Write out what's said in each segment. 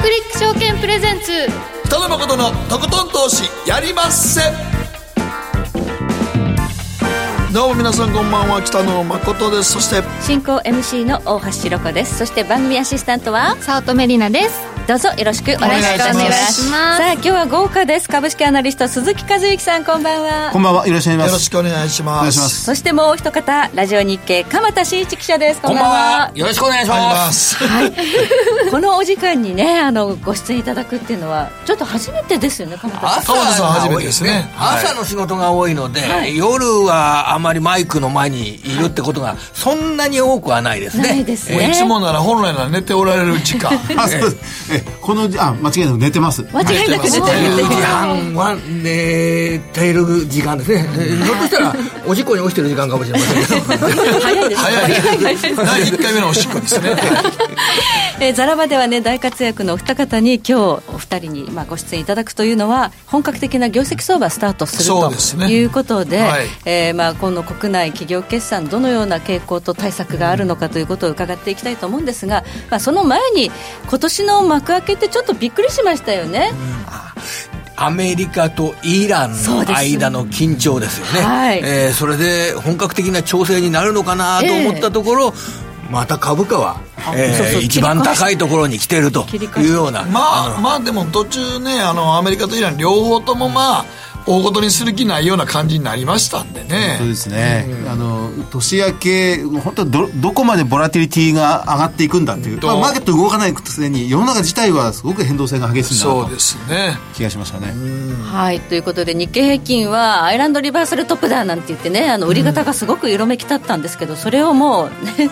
クリック証券プレゼンツ。北野誠のとことん投資やりまっせ。どうも皆さんこんばんは。北野誠です。そして。進行 MC の大橋ろ子です。そして番組アシスタントは。早乙女里奈ですどうぞよろしくお願いいたします。さあ今日は豪華です。株式アナリスト鈴木和之さんこんばんは。こんばんはよろしくお願いします。よろしくお願いします。そしてもう一方ラジオ日経鎌田新一記者です。こんばんは。よろしくお願いします。はい。このお時間にねあのご出演いただくっていうのはちょっと初めてですよね鎌田さん。鎌田さん初めてですね。朝の仕事が多いので、はい、夜はあまりマイクの前にいるってことがそんなに多くはないですね。ないですね。いつもなら本来なら寝ておられる時間。えこのあ間違いなく寝てます。間違いなく寝てる。10時半は寝ている時間ですね。ひょっとしたらおしっこに落ちてる時間かもしれませんけど。早いです早い第1回目のおしっこですねえー、ザラバではね大活躍のお二方に今日お二人にまあご出演いただくというのは本格的な業績相場スタートするということで、ねはい、えー、まあ今の国内企業決算どのような傾向と対策があるのかということを伺っていきたいと思うんですが、まあ、その前に今年の幕開けってちょっとびっくりしましたよね。アメリカとイランの間の緊張ですよね、はい、えー、それで本格的な調整になるのかなと思ったところ、えー、また株価は、えー、そうそう一番高いところに来てるというような。まあまあでも途中ねあのアメリカとイラン両方ともまあ大ごとにする気ないような感じになりましたんでねそうですね、うん、あの年明け本当どどこまでボラティリティが上がっていくんだっていう、まあ、マーケット動かないくせに世の中自体はすごく変動性が激しいなそうですね気がしましたねはいということで日経平均はアイランドリバーサルトップだなんて言ってねあの売り方がすごく色めき立ったんですけど、それをもうね、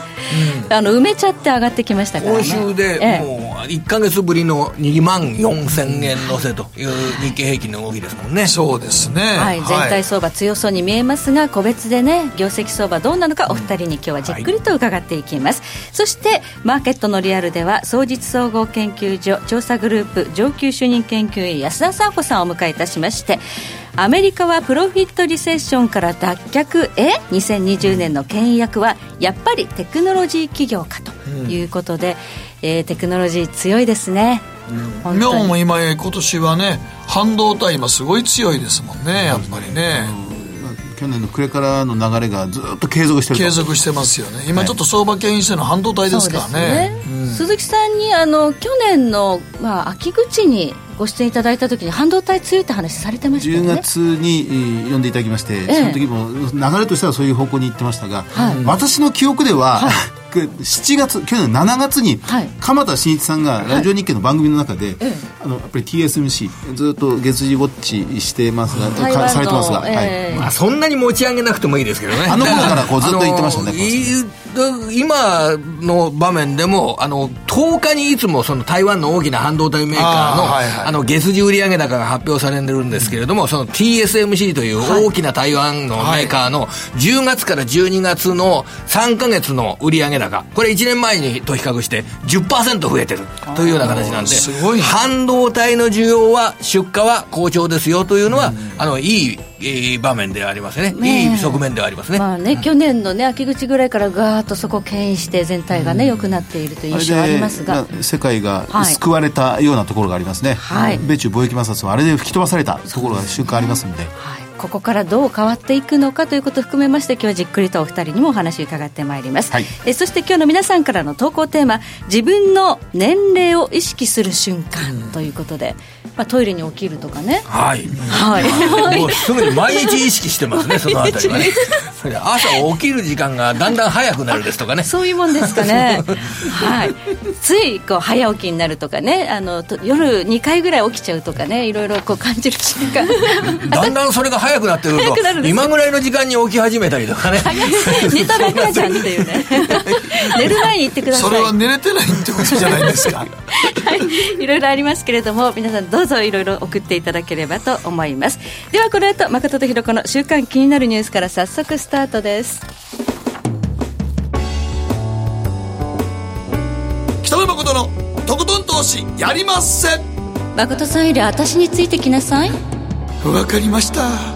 あの埋めちゃって上がってきましたからね今週でもう1か月ぶりの2万4000円乗せという日経平均の動きですもんね。そうですね。はい全体相場強そうに見えますが、個別でね業績相場どうなのかお二人に今日はじっくりと伺っていきます、はい、そしてマーケットのリアルでは総実総合研究所調査グループ上級主任研究員安田沙穂さんをお迎えいたしましてアメリカはプロフィットリセッションから脱却。へ2020年の牽引役はやっぱりテクノロジー企業かと。いうことで、うん、えー、テクノロジー強いですね。うん、日本も今今年はね半導体今すごい強いですもんねやっぱりね、去年の暮れからの流れがずっと継続してる継続してますよね。今ちょっと相場牽引してるのは半導体ですからね、ね。うん、鈴木さんにあの去年の、まあ、秋口にご出演いただいた時に半導体強いって話されてましたよね。10月に呼んでいただきまして、ええ、その時も流れとしてはそういう方向に行ってましたが、はい、私の記憶では、はい7月去年7月に、鎌田新一さんがラジオ日経の番組の中で、あのやっぱり TSMC ずっと月次ウォッチしてますが、されてますが、はい。まあ、そんなに持ち上げなくてもいいですけどね。あの頃からこうずっと言ってましたね今の場面でもあの10日にいつもその台湾の大きな半導体メーカーのあ、はいはい、あの月次売上高が発表されてるんですけれどもその TSMC という大きな台湾のメーカーの10月から12月の3か月の売上高これ1年前にと比較して10%増えてる。というような形なんで半導体の需要は出荷は好調ですよというのは、あのいいいい場面でありますね、ねいい側面ではありますね,、まあね、うん、去年の、ね、秋口ぐらいからがーっとそこを牽引して全体がね、良くなっているという印象ありますが。世界が救われたようなところがありますね、はい、米中貿易摩擦はあれで吹き飛ばされたところが瞬間ありますので。はいここからどう変わっていくのかということを含めまして今日はじっくりとお二人にもお話を伺ってまいります、はい、えそして今日の皆さんからの投稿テーマ自分の年齢を意識する瞬間ということで、まあ、トイレに起きるとかね。はい、はい、もうすぐに毎日意識してますね そのあたりはね。朝起きる時間がだんだん早くなるですとかね。そういうもんですかね。はい。ついこう早起きになるとかね。あの夜2回ぐらい起きちゃうとかね。いろいろこう感じる瞬間。だんだんそれが早くなってくると今ぐらいの時間に起き始めたりとかね。寝たばっかじゃんっていうね。寝る前に言ってください。それは寝れてないってことじゃないですか？はい。いろいろありますけれども皆さんどうぞいろいろ送っていただければと思います。ではこの後誠とひろ子の週刊気になるニュースから早速スタートです。北野誠のとことん投資やりまっせ。誠さんより私についてきなさい。わかりました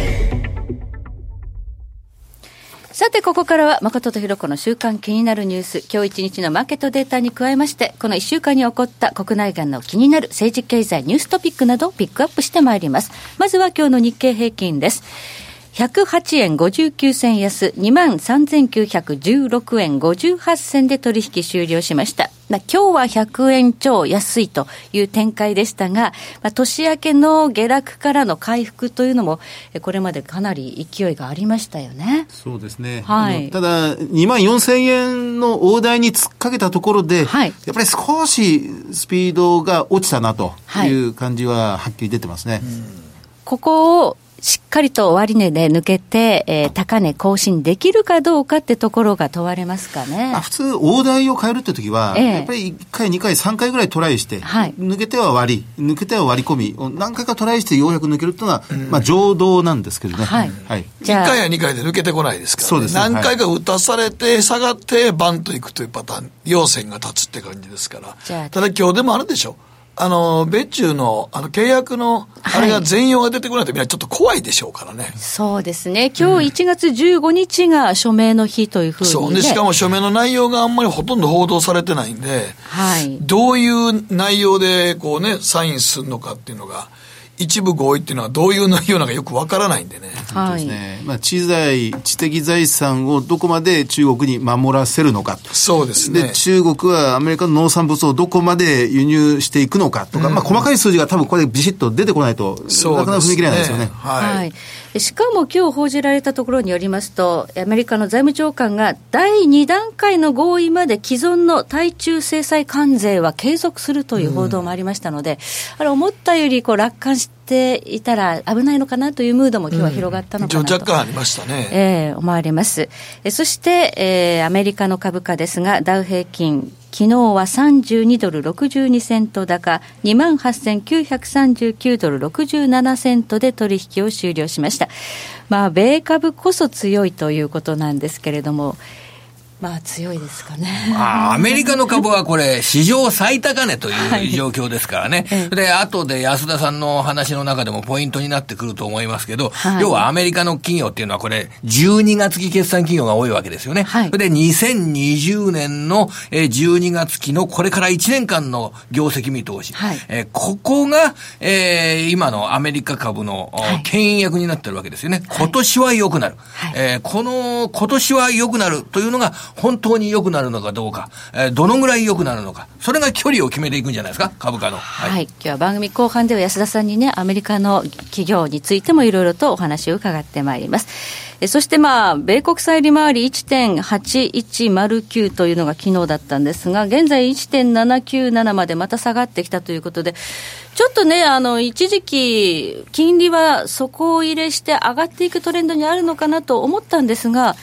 さて、ここからは、誠とひろこの週間気になるニュース。今日一日のマーケットデータに加えまして、この一週間に起こった国内外の気になる政治経済ニューストピックなどをピックアップしてまいります。まずは今日の日経平均です。108円59銭安、23,916円58銭で取引終了しました。今日は100円超安いという展開でしたが、まあ、年明けの下落からの回復というのも、これまでかなり勢いがありましたよね。そうですね。はい。ただ、2万4000円の大台に突っかけたところで、はい、やっぱり少しスピードが落ちたなという感じははっきり出てますね。はい、ここをしっかりと終値で抜けて、えー、高値更新できるかどうかってところが問われますかね。普通、大台を変えるって時は、えー、やっぱり1回、2回、3回ぐらいトライして、はい、抜けては割り、抜けては割り込み、何回かトライしてようやく抜けるっていうのが、うん、まあ、常道なんですけどね。はい。はい、1回や2回で抜けてこないですから、ね、そうです、ね、何回か打たされて、下がって、バンといくというパターン、陽線が立つって感じですから。ただ今日でもあるでしょ。あの、米中の、あの、契約の、あれが全容が出てこないとみんなちょっと怖いでしょうからね。そうですね。今日1月15日が署名の日というふうに、ね、そう。で、しかも署名の内容があんまりほとんど報道されてないんで、はい。どういう内容で、こうね、サインするのかっていうのが、一部合意っていうのはどういう内容なのかよくわからないんでね。はい。ね。まあ、知財、知的財産をどこまで中国に守らせるのか。そうですね。で、中国はアメリカの農産物をどこまで輸入していくのかとか、うん、まあ、細かい数字が多分これビシッと出てこないと、なかなか踏み切れないですよね。はい。はいしかも今日報じられたところによりますと、アメリカの財務長官が第2段階の合意まで既存の対中制裁関税は継続するという報道もありましたので、うん、あれ、思ったよりこう楽観していたら危ないのかなというムードも今日は広がったのかなと、うん、若干ありましたね。えー、思われます。えそして、えー、アメリカの株価ですが、ダウ平均昨日は32ドル62セント高、28,939ドル67セントで取引を終了しました。まあ、米株こそ強いということなんですけれども、まあ強いですかね。まあ、アメリカの株はこれ、史上最高値という状況ですからね。は い、で、後で安田さんの話の中でもポイントになってくると思いますけど、はい、要はアメリカの企業っていうのはこれ、12月期決算企業が多いわけですよね。はい、で、2020年の12月期のこれから1年間の業績見通し。はい、えここが、えー、今のアメリカ株の牽引役になってるわけですよね。今年は良くなる。はい、えー、この今年は良くなるというのが本当に良くなるのかどうか、えー、どのぐらい良くなるのか、それが距離を決めていくんじゃないですか、株価の。はい、はい、今日は番組後半では安田さんにね、アメリカの企業についてもいろいろとお話を伺ってまいります。えそしてまあ、米国債利回り1.8109というのが昨日だったんですが、現在1.797までまた下がってきたということで、ちょっとね、あの、一時期、金利は底入れして上がっていくトレンドにあるのかなと思ったんですが、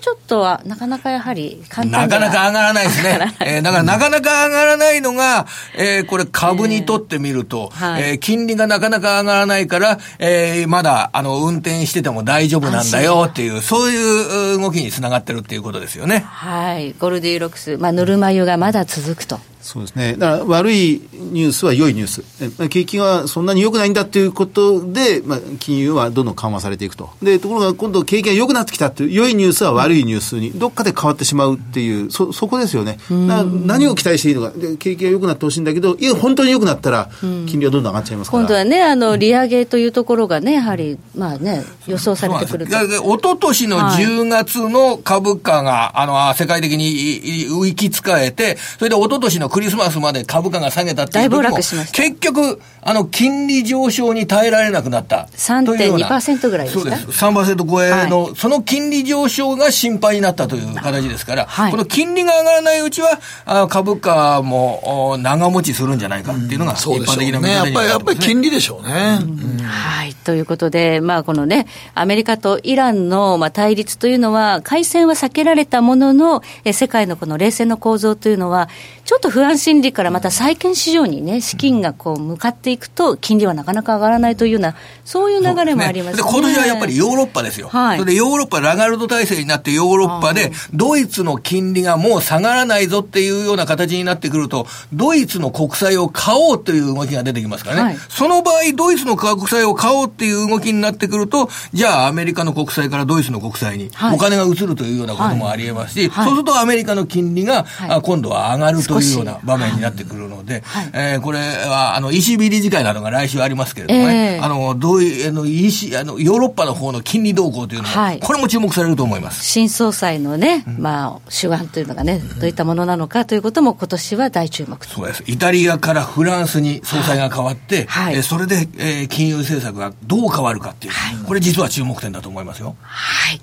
ちょっとは、なかなかやはり簡単なかなか上がらないですね。えー、だからなかなか上がらないのが、えー、これ株にとってみると、えー、はい、えー、金利がなかなか上がらないから、えー、まだ、あの、運転してても大丈夫なんだよっていう、そういう動きにつながってるっていうことですよね。はい。ゴルディロックス、まあ、ぬるま湯がまだ続くと。そうですね。だから悪いニュースは良いニュース。景気がそんなに良くないんだということで、まあ、金融はどんどん緩和されていくと。で、ところが今度景気が良くなってきたという、良いニュースは悪いニュースにどっかで変わってしまうっていう、そ、そこですよね。何を期待していいのか。で、景気が良くなってほしいんだけど、いや、本当に良くなったら、金利はどんどん上がっちゃいますから。今度はね、あの、利上げというところがね、やはり、まあね、予想されてくると。おととしの10月の株価が、あの、世界的に行きつかえて、それでおととしのクリスマスまで株価が下げたっていう時も結局、あの、金利上昇に耐えられなくなった。3.2%ぐらいですかそうです。3%超えの、はい、その金利上昇が心配になったという形ですから、はい、この金利が上がらないうちは、あ株価も長持ちするんじゃないかっていうのが一般的なね、やっぱり、やっぱり金利でしょうね。うん。はい。ということで、まあ、このね、アメリカとイランの、まあ、対立というのは、開戦は避けられたものの、え世界のこの冷戦の構造というのは、ちょっと不安心理からまた債券市場にね、資金がこう向かっていくと、金利はなかなか上がらないというような、そういう流れもありますね。ね今年はやっぱりヨーロッパですよ。はい、それでヨーロッパ、ラガルド体制になってヨーロッパで、ドイツの金利がもう下がらないぞっていうような形になってくると、ドイツの国債を買おうという動きが出てきますからね。はい、その場合、ドイツの国債を買おうっていう動きになってくると、じゃあアメリカの国債からドイツの国債にお金が移るというようなこともありえますし、そうするとアメリカの金利が、今度は上がるというような場面になってくるので、えー、これは、あの、ECB 理事会などが来週ありますけれどもね、えー、あの、どういう、あの、EC、あの、ヨーロッパの方の金利動向というのは、これも注目されると思います。新総裁のね、まあ、手腕というのがね、どういったものなのかということも今年は大注目そうです。イタリアからフランスに総裁が変わって、はい、えー、それで、えー、金融政策がどう変わるかっていう、はい、これ実は注目点だと思いますよ。はい。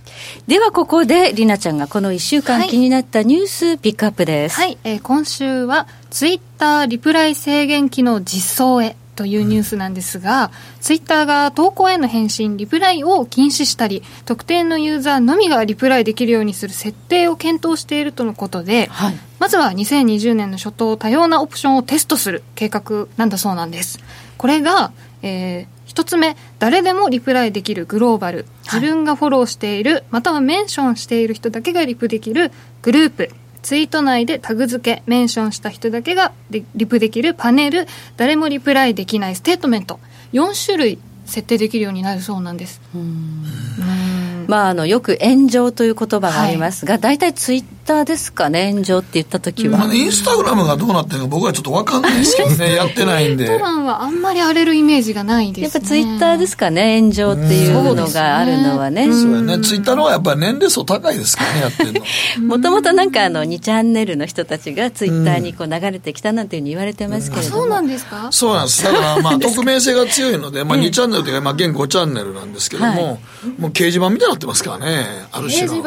ではここで、りなちゃんがこの1週間気になったニュースピックアップです。はい、えー、今週は、ツイッターリプライ制限機能実装へというニュースなんですが、ツイッターが投稿への返信、リプライを禁止したり、特定のユーザーのみがリプライできるようにする設定を検討しているとのことで、はい、まずは2020年の初頭、多様なオプションをテストする計画なんだそうなんです。これが、えー、一つ目、誰でもリプライできるグローバル。自分がフォローしている、またはメンションしている人だけがリプできるグループ。ツイート内でタグ付け、メンションした人だけがリプできるパネル、誰もリプライできないステートメント、4種類設定できるようになるそうなんです。うん。まあ、あのよく炎上という言葉がありますが、大、体、ツイッターですかね、炎上って言ったときは、インスタグラムがどうなってるか、僕はちょっと分かんないですけどね、やってないんで。インスタグラムはあんまり荒れるイメージがないです、ね、やっぱツイッターですかね、炎上っていうのがあるのはね。そうやね、ツイッターの方がやっぱり年齢層高いですからね、やってるの。もともとなんかあの2チャンネルの人たちがツイッターにこう流れてきたなんていうふうに言われてますけれども、そうなんですか？そうなんです。だからまあ 匿名性が強いので、まあ2チャンネルというか、まあ現5チャンネルなんですけども、はい、もう掲示板みたいになってますからね、ある種の。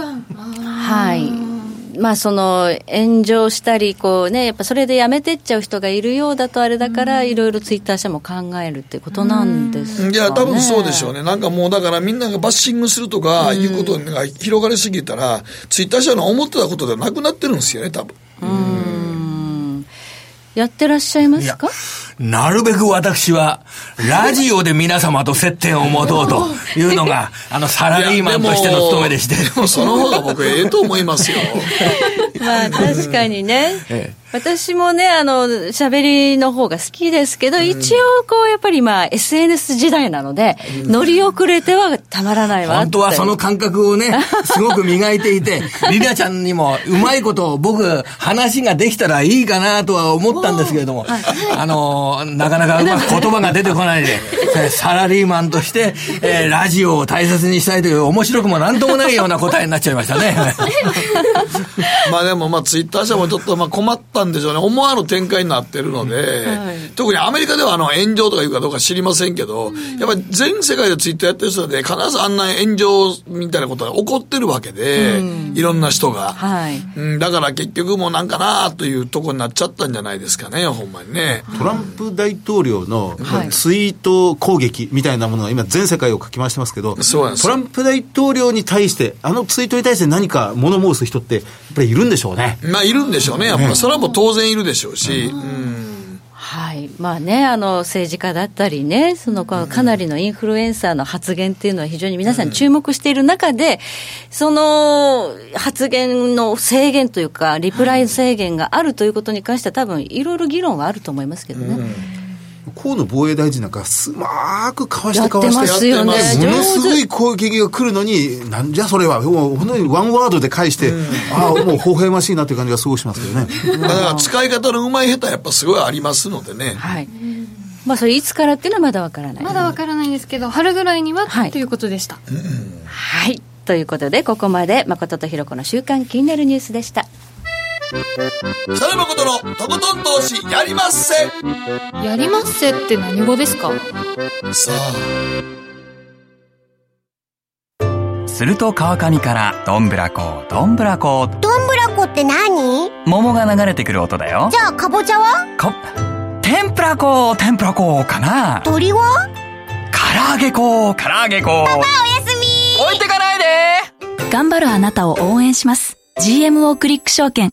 はい。まあ、その炎上したりこう、ね、やっぱそれでやめてっちゃう人がいるようだとあれだから、いろいろツイッター社も考えるってことなんですか、ね、いや、多分そうでしょうね、なんかもうだからみんながバッシングするとかいうことが広がりすぎたら、ツイッター社の思ってたことではなくなってるんですよね、多分。うんやってらっしゃいますか？なるべく私は、ラジオで皆様と接点を持とうというのが、あの、サラリーマンとしての務めでして。でも、その方が僕、ええと思いますよ。まあ、確かにね。ええ私もね、あの、喋りの方が好きですけど、うん、一応、こう、やっぱりまあ、SNS 時代なので、うん、乗り遅れてはたまらないわ。本当はその感覚をね、すごく磨いていて、リナちゃんにも、うまいことを僕、話ができたらいいかなとは思ったんですけれども、はい、あの、なかなかうまく言葉が出てこないで、サラリーマンとして、えー、ラジオを大切にしたいという面白くもなんともないような答えになっちゃいましたね。まあでも、まあ、ツイッター社もちょっと、まあ、困ったんでしょうね。思わぬ展開になってるので、はい、特にアメリカではあの炎上とかいうかどうか知りませんけど、うん、やっぱり全世界でツイッターやってる人で必ずあんな炎上みたいなことが起こってるわけで、うん、いろんな人が、はい、うん。だから結局もうなんかなというとこになっちゃったんじゃないですかね、ほんまにね。トランプ大統領のツイート攻撃みたいなものが今全世界をかき回してますけど、トランプ大統領に対して、あのツイートに対して何か物申す人って、やっぱりいるんでしょうね。まあいるんでしょうね。やっぱそれはもう当然いるでしょうし。はい。まあね、あの政治家だったりね、そのかなりのインフルエンサーの発言っていうのは非常に皆さん注目している中で、その発言の制限というか、リプライ制限があるということに関しては、多分いろいろ議論はあると思いますけどね。河野防衛大臣なんかすまくかわしてかわしてやってよね、ものすごい攻撃が来るのに、なんじゃそれは、もう本当にワンワードで返して、うん、ああ、もう微笑ましいなという感じがすごいしますけどね。だから使い方のうまい下手やっぱすごいありますのでね。はい。まあそれいつからっていうのはまだわからない。まだわからないんですけど、春ぐらいには、はい、ということでした。はい。ということで、ここまで誠とひろ子の週刊気になるニュースでした。北野誠のとことん投資やりまっせやりまっせって何語ですかさあすると川上から。どんぶら。こどんぶら。こどんぶら。こって何桃が流れてくる音だよじゃあかぼちゃはか天ぷら。こ天ぷら。こかな鳥は唐揚げこ唐揚げこパパおやすみ置いてかないで頑張るあなたを応援します GMO クリック証券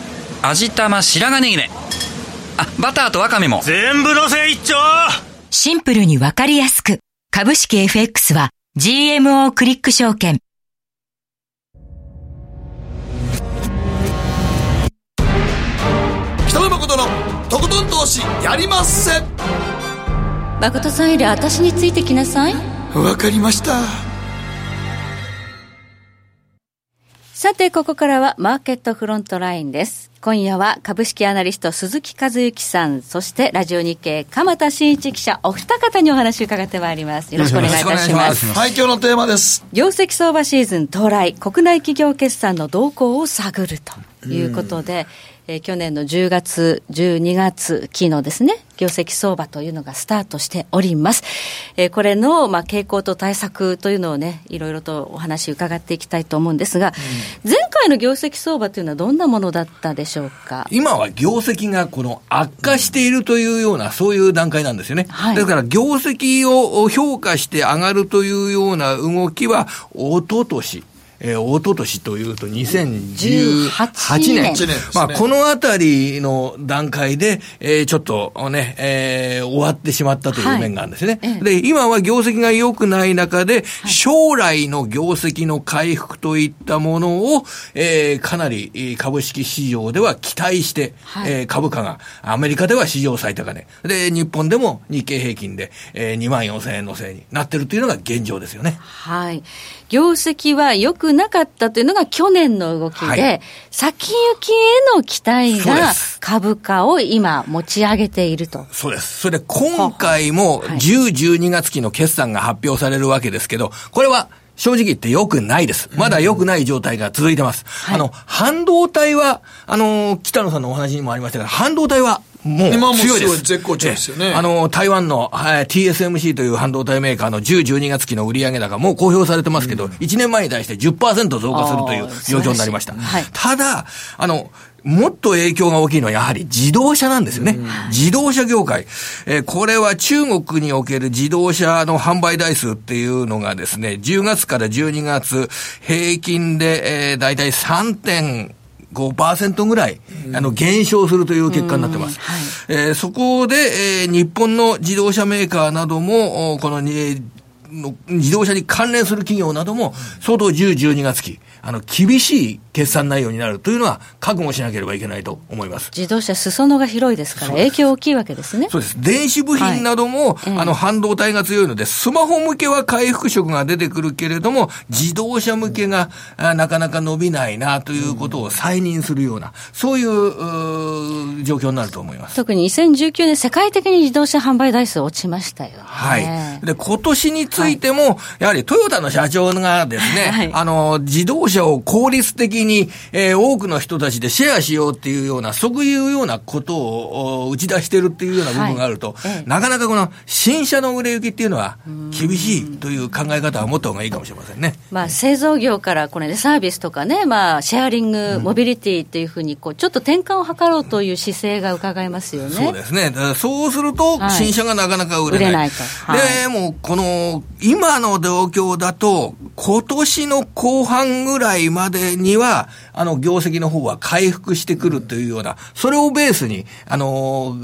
味玉白髪ネギね。あバターとワカメも。全部のせ一丁。シンプルにわかりやすく。株式 FX は GMO クリック証券。北野誠のとことん投資やりまっせ。誠さんより私についてきなさい。わかりました。さて、ここからはマーケットフロントラインです。今夜は株式アナリスト鈴木和之さん、そしてラジオ日経鎌田新一記者、お二方にお話を伺ってまいります。よろしくお願いいたします。はい、今日のテーマです。業績相場シーズン到来、国内企業決算の動向を探るということで、えー、去年の10月、12月期のですね、業績相場というのがスタートしております。えー、これの、まあ、傾向と対策というのをね、いろいろとお話伺っていきたいと思うんですが、うん、前回の業績相場というのはどんなものだったでしょうか？今は業績がこの悪化しているというような、そういう段階なんですよね。はい、ですから、業績を評価して上がるというような動きは、おととし、えー、おととしというと2018年。年まあ、このあたりの段階で、えー、ちょっとね、えー、終わってしまったという面があるんですね。はい、で、今は業績が良くない中で、将来の業績の回復といったものを、えー、かなり株式市場では期待して、はい、えー、株価が、アメリカでは史上最高値。で、日本でも日経平均で、えー、2万4千円のせいになってるというのが現状ですよね。はい。業績は良くなかったというのが去年の動きで、はい、先行きへの期待が株価を今持ち上げていると。そうです。それで今回も10、12月期の決算が発表されるわけですけど、これは正直言って良くないです。まだ良くない状態が続いてます。あの、半導体は、あの、北野さんのお話にもありましたが、半導体はもう強いです。絶好調ですよね。あの、台湾の、はい、TSMC という半導体メーカーの10、12月期の売上高もう公表されてますけど、うん、1年前に対して10%増加するという状況になりました。はい、ただ、あの、もっと影響が大きいのはやはり自動車なんですよね。自動車業界。えー、これは中国における自動車の販売台数っていうのがですね、10月から12月平均で、えー、だいたい 3. 5%ぐらい、あの、減少するという結果になってます。はい、えー、そこで、えー、日本の自動車メーカーなども、この、の自動車に関連する企業なども、相当10、12月期、あの、厳しい決算内容になるというのは覚悟しなければいけないと思います。自動車裾野が広いですから影響大きいわけですね。そうです。電子部品なども、はい、あの、半導体が強いので、スマホ向けは回復色が出てくるけれども、自動車向けがなかなか伸びないなということを再認するような、そういう状況になると思います。特に2019年世界的に自動車販売台数落ちましたよ、ね。はい。で、今年についても、はい、やはりトヨタの社長がですね、はい、あの、自動車を効率的に、えー、多くの人たちでシェアしようっていうような、そういうようなことを打ち出してるっていうような部分があると、はい、なかなかこの新車の売れ行きっていうのは厳しいという考え方は持った方がいいかもしれませんね。まあ、製造業からこれでサービスとかね、まあ、シェアリング、モビリティっていうふうに、こう、ちょっと転換を図ろうという姿勢が伺えますよね。そうですね。そうすると、新車がなかなか売れない。売れないと。はい、で、もう、この、今の状況だと、今年の後半ぐらいまでには、あの、業績の方は回復してくるというような、それをベースに、あの、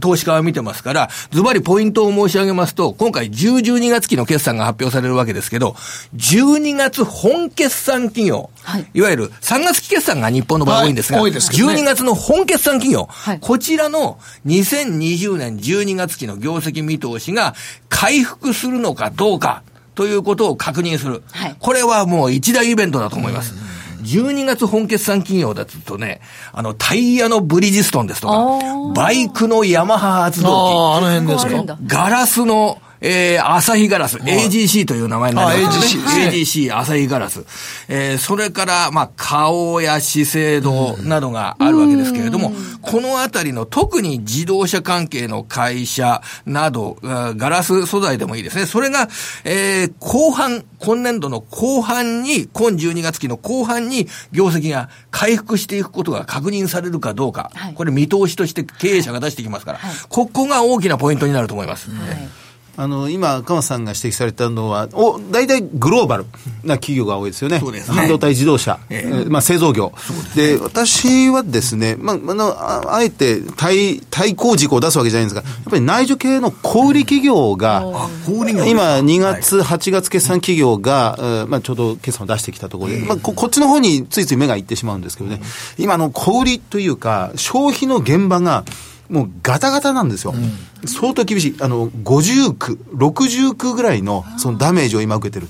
投資家は見てますから、ズバリポイントを申し上げますと、今回10、12月期の決算が発表されるわけですけど、12月本決算企業、はい、いわゆる3月期決算が日本の場合多いんですが、はい、すね、12月の本決算企業、はい、こちらの2020年12月期の業績見通しが回復するのかどうか、ということを確認する。はい、これはもう一大イベントだと思います。12月本決算企業だとね、あの、タイヤのブリヂストンですとか、バイクのヤマハ発動機。あ、あの辺ですか。ガラスの、えー、朝日ガラス、はい、AGC という名前になります。ね。AGC、AGC、朝日ガラス。えー、それから、まあ、顔や資生堂などがあるわけですけれども、このあたりの特に自動車関係の会社など、ガラス素材でもいいですね。それが、えー、後半、今年度の後半に、今12月期の後半に業績が回復していくことが確認されるかどうか、はい、これ見通しとして経営者が出してきますから、はい、ここが大きなポイントになると思います。はいあの、今、鎌さんが指摘されたのは、お、大体グローバルな企業が多いですよね。ね。半導体自動車、ええ。まあ、製造業。で、ね、私はですね、まあ、あの、あえて対、対抗軸を出すわけじゃないんですが、やっぱり内需系の小売企業が、うん、今、2月、8月決算企業が、はい、まあ、ちょうど決算を出してきたところで、まあこ、こっちの方についつい目がいってしまうんですけどね、今の小売というか、消費の現場が、もうガタガタなんですよ。うん、相当厳しい。あの、50区、60区ぐらいのそのダメージを今受けてる。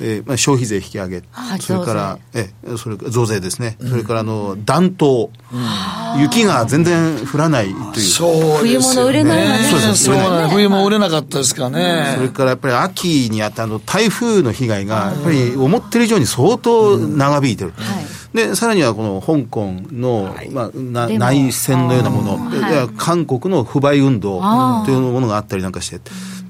えーまあ、消費税引き上げ、それから、えそれ増税ですね、それからあの暖冬、雪が全然降らないという、そう冬物売れないわね、そうですね。冬も売れなかったですからね、それからやっぱり秋にあったあの台風の被害が、やっぱり思ってる以上に相当長引いてる。はいで、さらにはこの香港の、はい、まあ、な内戦のようなもの、はい、韓国の不買運動というものがあったりなんかして、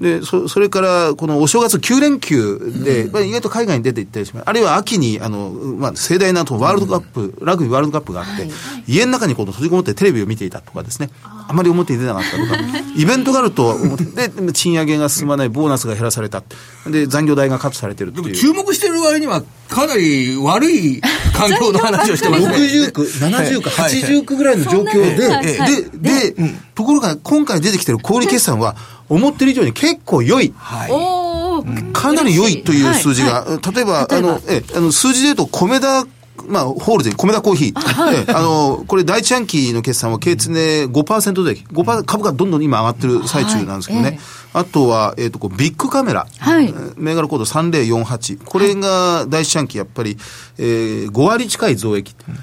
で、そそれから、このお正月9連休で、うん、まあ、意外と海外に出て行ったりします。あるいは秋に、あの、まあ、盛大なワールドカップ、うん、ラグビーワールドカップがあって、はい、家の中にこの閉じこもってテレビを見ていたとかですね、あまり表に出なかったとか、イベントがあると、で、賃上げが進まない、ボーナスが減らされた。で、残業代がカットされてるっていう。でも注目してる割には、かなり悪い 環境の話をしてますね。60区、70区、80区ぐらいの状況で、で、で、ところが今回出てきてる小売決算は、思ってる以上に結構良い。はい。かなり良いという数字が、例えば、あの、え、あの、数字で言うと、米田まあ、ホールで、米田コーヒー。はい、あの、これ第一半期の決算は、経常5%で、5%株価どんどん今上がってる最中なんですけどね。はいえー、あとは、えっ、ー、と、ビッグカメラ。はい。銘柄コード3048。これが第一半期、やっぱり、えー、5割近い増益。うん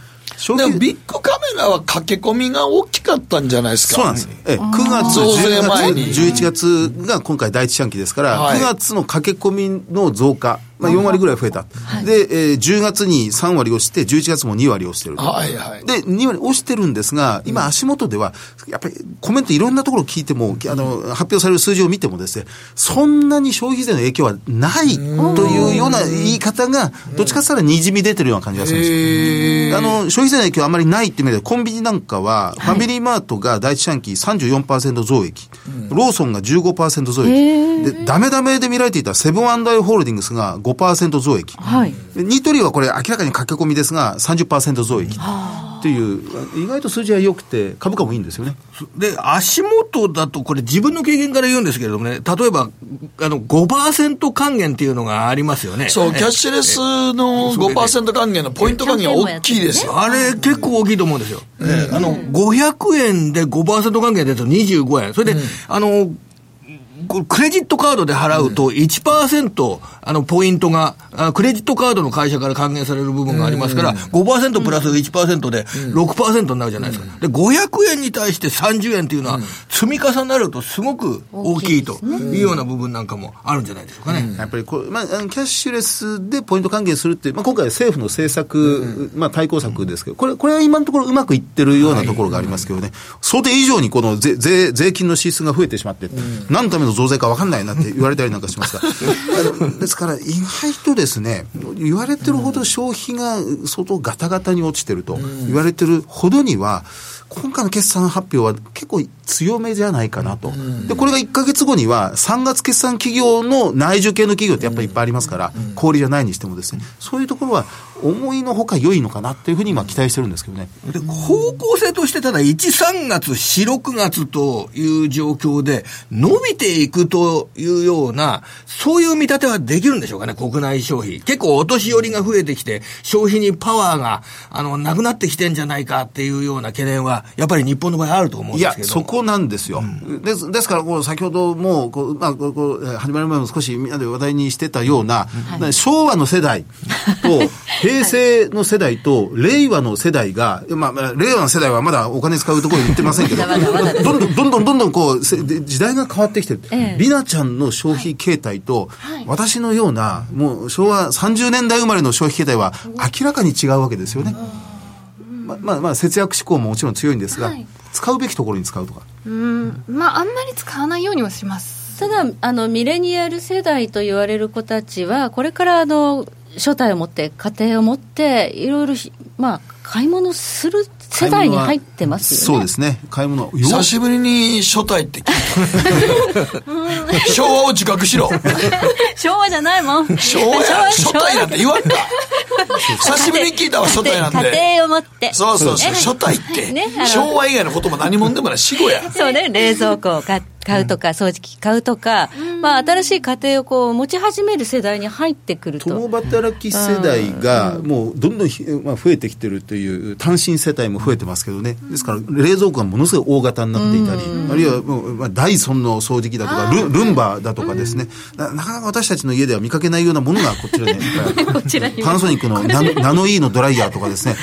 でもビッグカメラは駆け込みが大きかったんじゃないですか。そうなんです。え、9月、10月、11月が今回第一四半期ですから、はい、9月の駆け込みの増加、まあ、4割ぐらい増えた。はい、で、えー、10月に3割押して、11月も2割押してる。はいはい。で、2割押してるんですが、今足元では、やっぱりコメントいろんなところ聞いても、あの、発表される数字を見てもですね、そんなに消費税の影響はないというような言い方が、どっちかって言ったらにじみ出てるような感じがするんですよ。あの、消費税の影響あまりないって意味で、コンビニなんかは、ファミリーマートが第一四半期34%増益、ローソンが15%増益、で、ダメダメで見られていたセブンアイ・ホールディングスが5%増益。はい。ニトリはこれ明らかに駆け込みですが、30%増益。っていう、意外と数字は良くて、株価もいいんですよね。で、足元だと、これ自分の経験から言うんですけれどもね、例えば、あの、5%還元っていうのがありますよね。そう、キャッシュレスの5%還元のポイント還元は大きいですよ。あれ結構大きいと思うんですよ。えあの、500円で5%還元出ると25円。それで、あの、クレジットカードで払うと1%、あの、ポイントが、クレジットカードの会社から還元される部分がありますから、5%プラス1%で6%になるじゃないですか。で、500円に対して30円っていうのは、積み重なるとすごく大きいというような部分なんかもあるんじゃないでしょうかね。やっぱりこれ、まあ、キャッシュレスでポイント還元するって、まあ、今回政府の政策、まあ、対抗策ですけど、これ、これは今のところうまくいってるようなところがありますけどね、想定以上にこの税、税、税金の支出が増えてしまって、何のための増税か分かんないなって言われたりなんかしますが、ですから意外とですね、言われてるほど消費が相当ガタガタに落ちてると言われてるほどには、今回の決算発表は結構強めじゃないかなと。で、これが1か月後には、3月決算企業の内需系の企業ってやっぱりいっぱいありますから、小売じゃないにしてもですね、そういうところは思いのほか良いのかなっていうふうに今期待してるんですけどね。で、方向性としてただ1、3月、4、6月という状況で伸びていくというような、そういう見立てはできるんでしょうかね、国内消費。結構お年寄りが増えてきて、消費にパワーが、あの、なくなってきてんじゃないかっていうような懸念は、やっぱり日本の場合あると思うんですけどいや、そこなんですよ。うん、ですですから、こう先ほどもこう、まあ、こう始まる前も少しみんなで話題にしてたような、うん、昭和の世代と 平成の世代と令和の世代が、まあ、令和の世代はまだお金使うところに行ってませんけど、どんどんどんどんどんどんこう、時代が変わってきてる。り、な、ちゃんの消費形態と、私のような、もう昭和30年代生まれの消費形態は明らかに違うわけですよね。ままあまあ節約志向ももちろん強いんですが、はい、使うべきところに使うとか。うん。まああんまり使わないようにはします。ただあのミレニアル世代と言われる子たちはこれからあの初体を持って家庭を持っていろいろまあ買い物する世代に入ってますよね。そうですね。買い物。久しぶりに初代って聞いた。昭和を自覚しろ。昭和じゃないもん。昭和や。初代なんて言わんか。久しぶりに聞いたわ、初代なんて。家庭を持って。そうそうそう。初代って。昭和以外のことも何もでもない死後や。そうね。冷蔵庫を買って。買うとか、掃除機買うとか、まあ、新しい家庭をこう持ち始める世代に入ってくると。共働き世代が、もうどんどん、まあ、増えてきてるという、単身世帯も増えてますけどね、ですから、冷蔵庫がものすごい大型になっていたり、あるいはもう、まあ、ダイソンの掃除機だとかル、ルンバだとかですね、なかなか私たちの家では見かけないようなものがこちらに、パナソニックのナナノイーのドライヤーとかですね、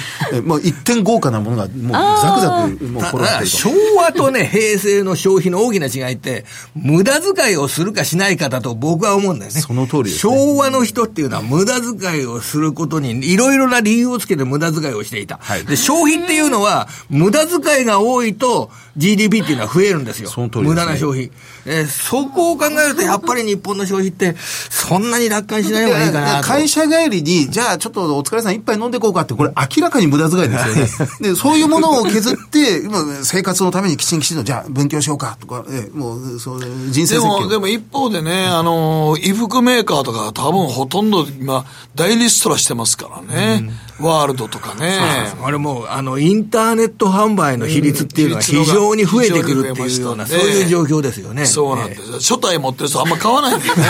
もう一点豪華なものが、もうザクザクもう転がってると。昭和とね、平成の消費の大きな違いって、無駄遣いをするかしないかだと僕は思うんだよね。その通りです、ね、昭和の人っていうのは無駄遣いをすることにいろいろな理由をつけて無駄遣いをしていた。はい、で消費っていうのは無駄遣いが多いと GDP っていうのは増えるんですよ。その通り、ね、無駄な消費。えー、そこを考えるとやっぱり日本の消費ってそんなに楽観しない方がいいかな会社帰りに、じゃあちょっとお疲れさん一杯飲んでこうかって、これ明らかに無駄遣いですよね。で、そういうものを削って、今生活のためにきちんきちんと、じゃあ勉強しようかとか、えー、もう、そう人生でも、でも一方でね、あの、衣服メーカーとか多分ほとんど今、大リストラしてますからね。うん、ワールドとかね。あれもあの、インターネット販売の比率っていうのは非常に増えてくるっていうような、そういう状況ですよね。そうなんです。初代持ってる人あんま買わないんだよね。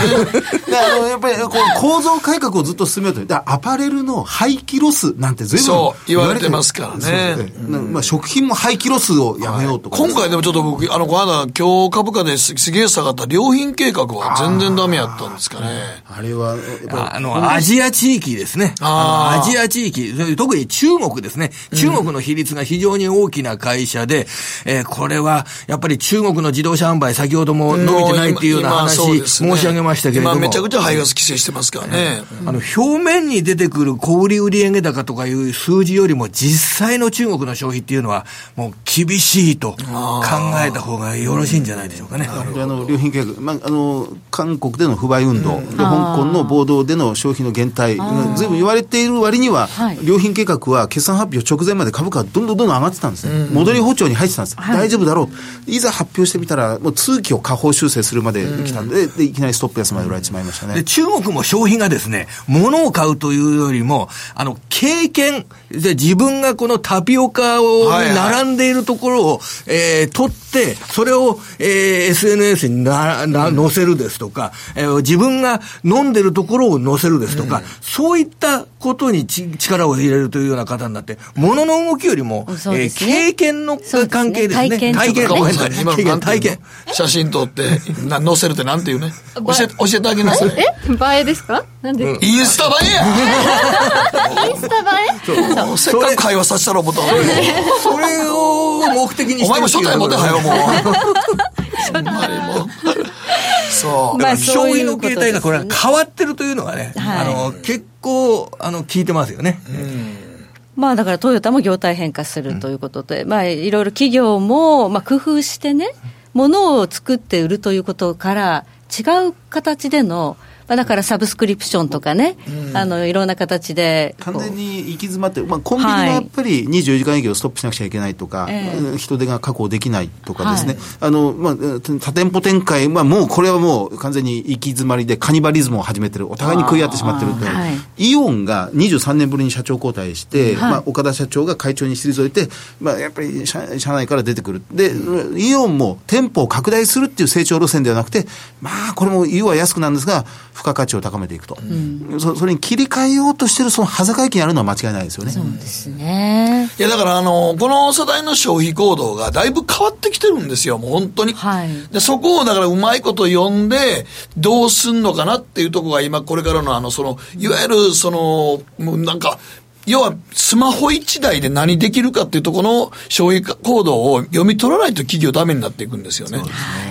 あのやっぱりこう構造改革をずっと進めようと。アパレルの廃棄ロスなんて全部そう言われてますからね。まあ、食品も廃棄ロスをやめようとか、はい、今回でもちょっと僕、あの、この間、今日株価ですげえ下がった良品計画は全然ダメやったんですかね。あれは、あの、アジア地域ですね。アジア地域、特に中国ですね。中国の比率が非常に大きな会社で、えー、これは、やっぱり中国の自動車販売、先ほども伸びてないっていうような話、申し上げましたけれども。今めちゃくちゃ排ガス規制してますからね。あの、表面に出てくる小売売上高とかいう数字よりも、実際の中国の消費っていうのは、もう厳しいと考えた方がよろしいんじゃないでしょうかね。あの、良品計画、まあ、あの、韓国での不買運動、で香港の暴動での消費の減退、ずいぶん言われている割には、良品計画は決算発表直前まで株価がどんどんどんどん上がってたんですね。戻り歩調に入ってたんです。大丈夫だろう。いざ発表してみたら、もう通期を下方修正するまで来たんで、でいきなりストップ安まで売られてしまいましたね。で、中国も消費がですね、物を買うというよりも、あの、経験、で自分がこのタピオカを、並んでいるところを、えー、取って、それを、えー、SNS にな、な、載せるですとか、えー、自分が飲んでるところを載せるですとか、うん、そういったことにち力を入れるというような方になって、物の動きよりも、ね、えー、経験の関係ですね。体験。ごめんなさい。今体験。写真撮って、な載せるってなんて言うね？教え、教えてあげなさい。え？映えですか？なんで、インスタ映えや インスタ映え？そう。せっかく会話させたら思った。それを目的にしてお前も初代持てはよ、もう。そう。まあ、消費の形態がこれは変わってるというのがね、あの、結構、あの、聞いてますよね。うんまあだからトヨタも業態変化するということで、うん、まあいろいろ企業もまあ工夫してね、ものを作って売るということから違う形でのまあ、だからサブスクリプションとかね、うん、あのいろんな形で完全に行き詰まって、まあ、コンビニがやっぱり24時間営業をストップしなくちゃいけないとか、はい、人手が確保できないとかですね、はい、あのまあ、多店舗展開、まあ、もうこれはもう完全に行き詰まりで、カニバリズムを始めてる、お互いに食い合ってしまってるという、はい、イオンが23年ぶりに社長交代して、まあ、岡田社長が会長に退いて、まあ、やっぱり社社内から出てくる、でイオンも店舗を拡大するっていう成長路線ではなくて、まあ、これも言うは安くなんですが、付加価値を高めていくと、うん、そそれに切り替えようとしてるその端境期にあるのは間違いないですよね。そうですね。いや、だからあの、この世代の消費行動がだいぶ変わってきてるんですよ、もう本当に。はい、でそこをだからうまいこと読んで、どうすんのかなっていうところが今これからのあの、その、いわゆるその、もうなんか、要は、スマホ一台で何できるかっていうところの消費行動を読み取らないと企業ダメになっていくんですよね。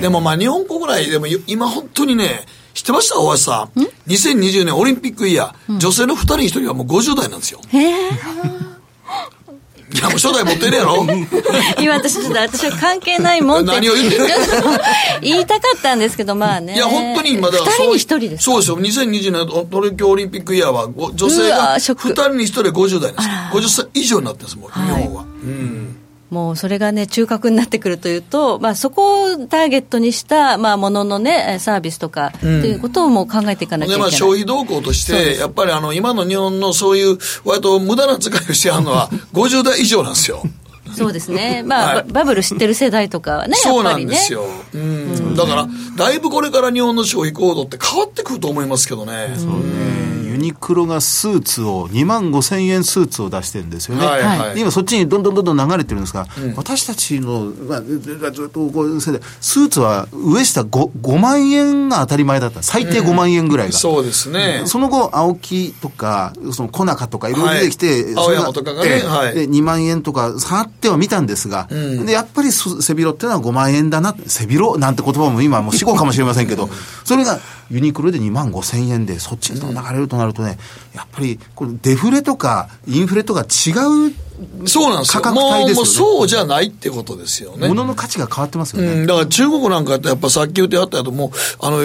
でもまあ日本国内でも今本当にね、知ってました？大橋さん。2020年オリンピックイヤー、女性の2人に1人はもう50代なんですよ。へ いや、もう初代持ってるやろ 今私、ちょっと私は関係ないもんって。何を言ってる？言いたかったんですけど、まあね。いや、本当に今だ2人に1人ですそうですよ。2020年東京オリンピックイヤーは、女性が2人に1人50代です。50歳以上になってるんです、もう、日本は。うんもうそれがね、中核になってくるというと、まあ、そこをターゲットにした、まあ、もののね、サービスとか、っていうことをもう考えていかなきゃいけない。で、まあ、消費動向として、やっぱりあの、今の日本のそういう、割と無駄な使いをしてはるのは、50代以上なんですよ。そうですね、まあ、はい、バブル知ってる世代とかはね、そうなんですよ、うん、だから、だいぶこれから日本の消費行動って変わってくると思いますけどね。そうねユニクロがスーツを、2万5千円スーツを出してるんですよね。はいはい、今そっちにどんどんどんどん流れてるんですが、うん、私たちの、まあ、ずっとこうスーツは上下 5, 5万円が当たり前だった。最低5万円ぐらいが。うん、そうですね。その後、青木とか、そのコナカとかいろいろ出てきて、はい、青山とかがね、はい、で、2万円とか下がっては見たんですが、うん、で、やっぱり背広っていうのは5万円だな、背広なんて言葉も今もう死後かもしれませんけど、それがユニクロで2万5千円で、そっちに流れるとなるとね、やっぱりこれデフレとかインフレとか違うそうなんですよ。価格帯ですよ、ね、もうそうじゃないってことですよね。物の価値が変わってますよね。うん、だから中国なんかやっぱさっき言ってあったやともう、あの、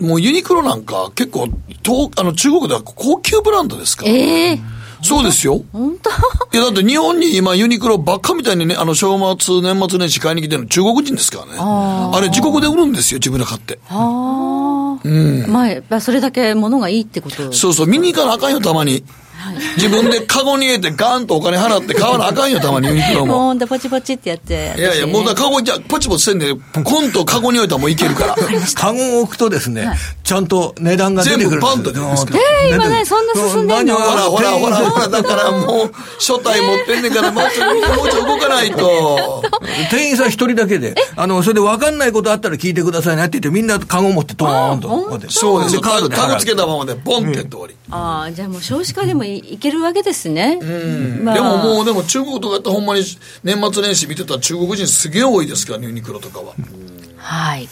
もうユニクロなんか結構、とあの中国では高級ブランドですから。ええーそうですよ。本当？いや、だって日本に今ユニクロばっかみたいにね、あの、正末、年末年始買いに来てるの中国人ですからね。ああれ自国で売るんですよ、自分で買って。ああ。うん。まあ、それだけ物がいいってことそうそう、見に行かなあかんよ、たまに。自分でカゴに入れてガーンとお金払って買わなあかんよ、たまにユニクロも。もうほんとポチポチってやって。いやいや、もうだカゴじゃポチポチせんで、コントカゴに置いたらもういけるから。カゴを置くとですね、ちゃんと値段が出てくる。全部パンと出ますえー、今ね、そんな進んでんの？ほらほらほらほら、だからもう、初体持ってんねんから、もうちょっと、もうちょっと動かないと。店員さん一人だけで、あの、それで分かんないことあったら聞いてくださいねって言って、みんなカゴ持ってドーンと。そうです。カゴつけたままで、ボンって終わり。ああ、じゃあもう少子化でもいけるわけですね。うんまあ、でももう、でも中国とかやったらほんまに年末年始見てたら中国人すげえ多いですから、ユニクロとかは。はい。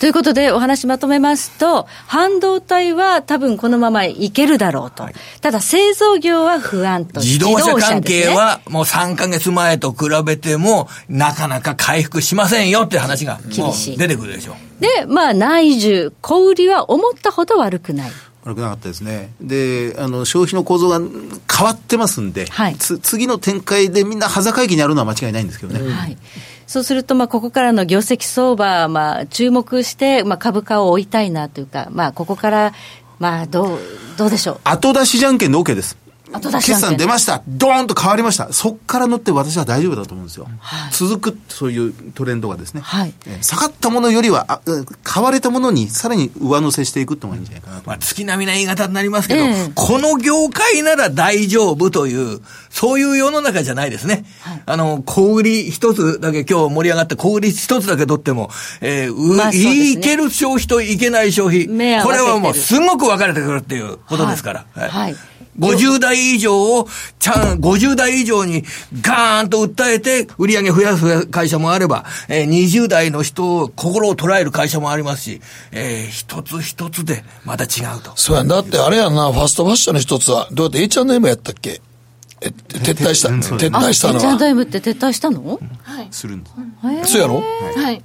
ということで、お話まとめますと、半導体は多分このままいけるだろうと。はい、ただ、製造業は不安と。自動車関係は、もう3か月前と比べても、なかなか回復しませんよって話が、厳しい。出てくるでしょう。で、まあ、内需、小売りは思ったほど悪くない。悪くなかったですね。で、あの、消費の構造が変わってますんで、はい、次の展開でみんな端境期にあるのは間違いないんですけどね。はい。そうすると、まあ、ここからの業績相場、まあ、注目して、まあ、株価を追いたいなというか、まあ、ここから、まあ、どう、どうでしょう？後出しじゃんけんで OK です。決算出ました、ドーンと変わりました、そこから乗って私は大丈夫だと思うんですよ、はい、続くそういうトレンドがですね、はい、下がったものよりはあ、買われたものにさらに上乗せしていくってもいいんじゃないかなと、まあ、月並みな言い方になりますけど、えー、この業界なら大丈夫という、そういう世の中じゃないですね、はい、あの小売り一つだけ、今日盛り上がって、小売り一つだけ取っても、えーまあね、いける消費といけない消費、これはもうすごく分かれてくるっていうことですから。はい、はい50代以上を、ちゃん、50代以上にガーンと訴えて、売り上げ増やす会社もあれば、えー、20代の人を、心を捉える会社もありますし、えー、一つ一つでまた違うと。そうやだってあれやな、ファストファッションの一つは、どうやって H&M やったっけ？え、撤退した、撤退したのは。H&M って撤退したの？はい。するんです。そうやろ？はい。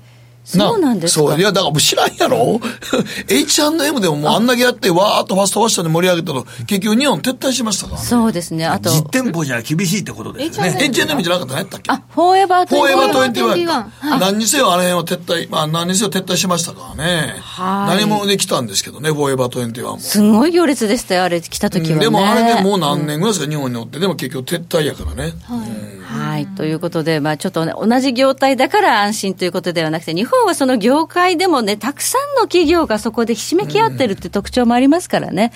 そうなんですか？そう。いや、だからもう知らんやろ ?H&M でももうあんだけやって、わーっとファストファッションで盛り上げたの、結局日本撤退しましたから、ね、そうですね。あと。実店舗じゃ厳しいってことですね。H&M じゃなかった何やったっけ？あ、フォーエバー21。フォーエバー21。何にせよあれを撤退、まあ何にせよ撤退しましたからね。はい。何もできたんですけどね、フォーエバー21も。すごい行列でしたよ、あれ来た時は、ね、でもあれでもう何年ぐらいですか、日本におって。でも結局撤退やからね。はい。うんはい、ということで、まあ、ちょっと、ね、同じ業態だから安心ということではなくて、日本はその業界でもね、たくさんの企業がそこでひしめき合ってるって特徴もありますからね。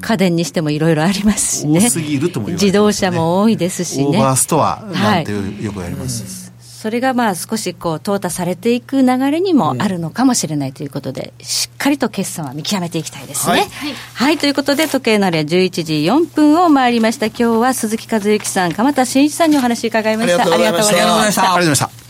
家電にしてもいろいろありますしね。自動車も多いですしね。オーバーストアなんてよくやります。はいそれがまあ少しこう淘汰されていく流れにもあるのかもしれないということで、うん、しっかりと決算は見極めていきたいですね。はい、はい、ということで時計のあれは11時4分を回りました。今日は鈴木和之さん、鎌田新一さんにお話伺いました。ありがとうございました。ありがとうございました。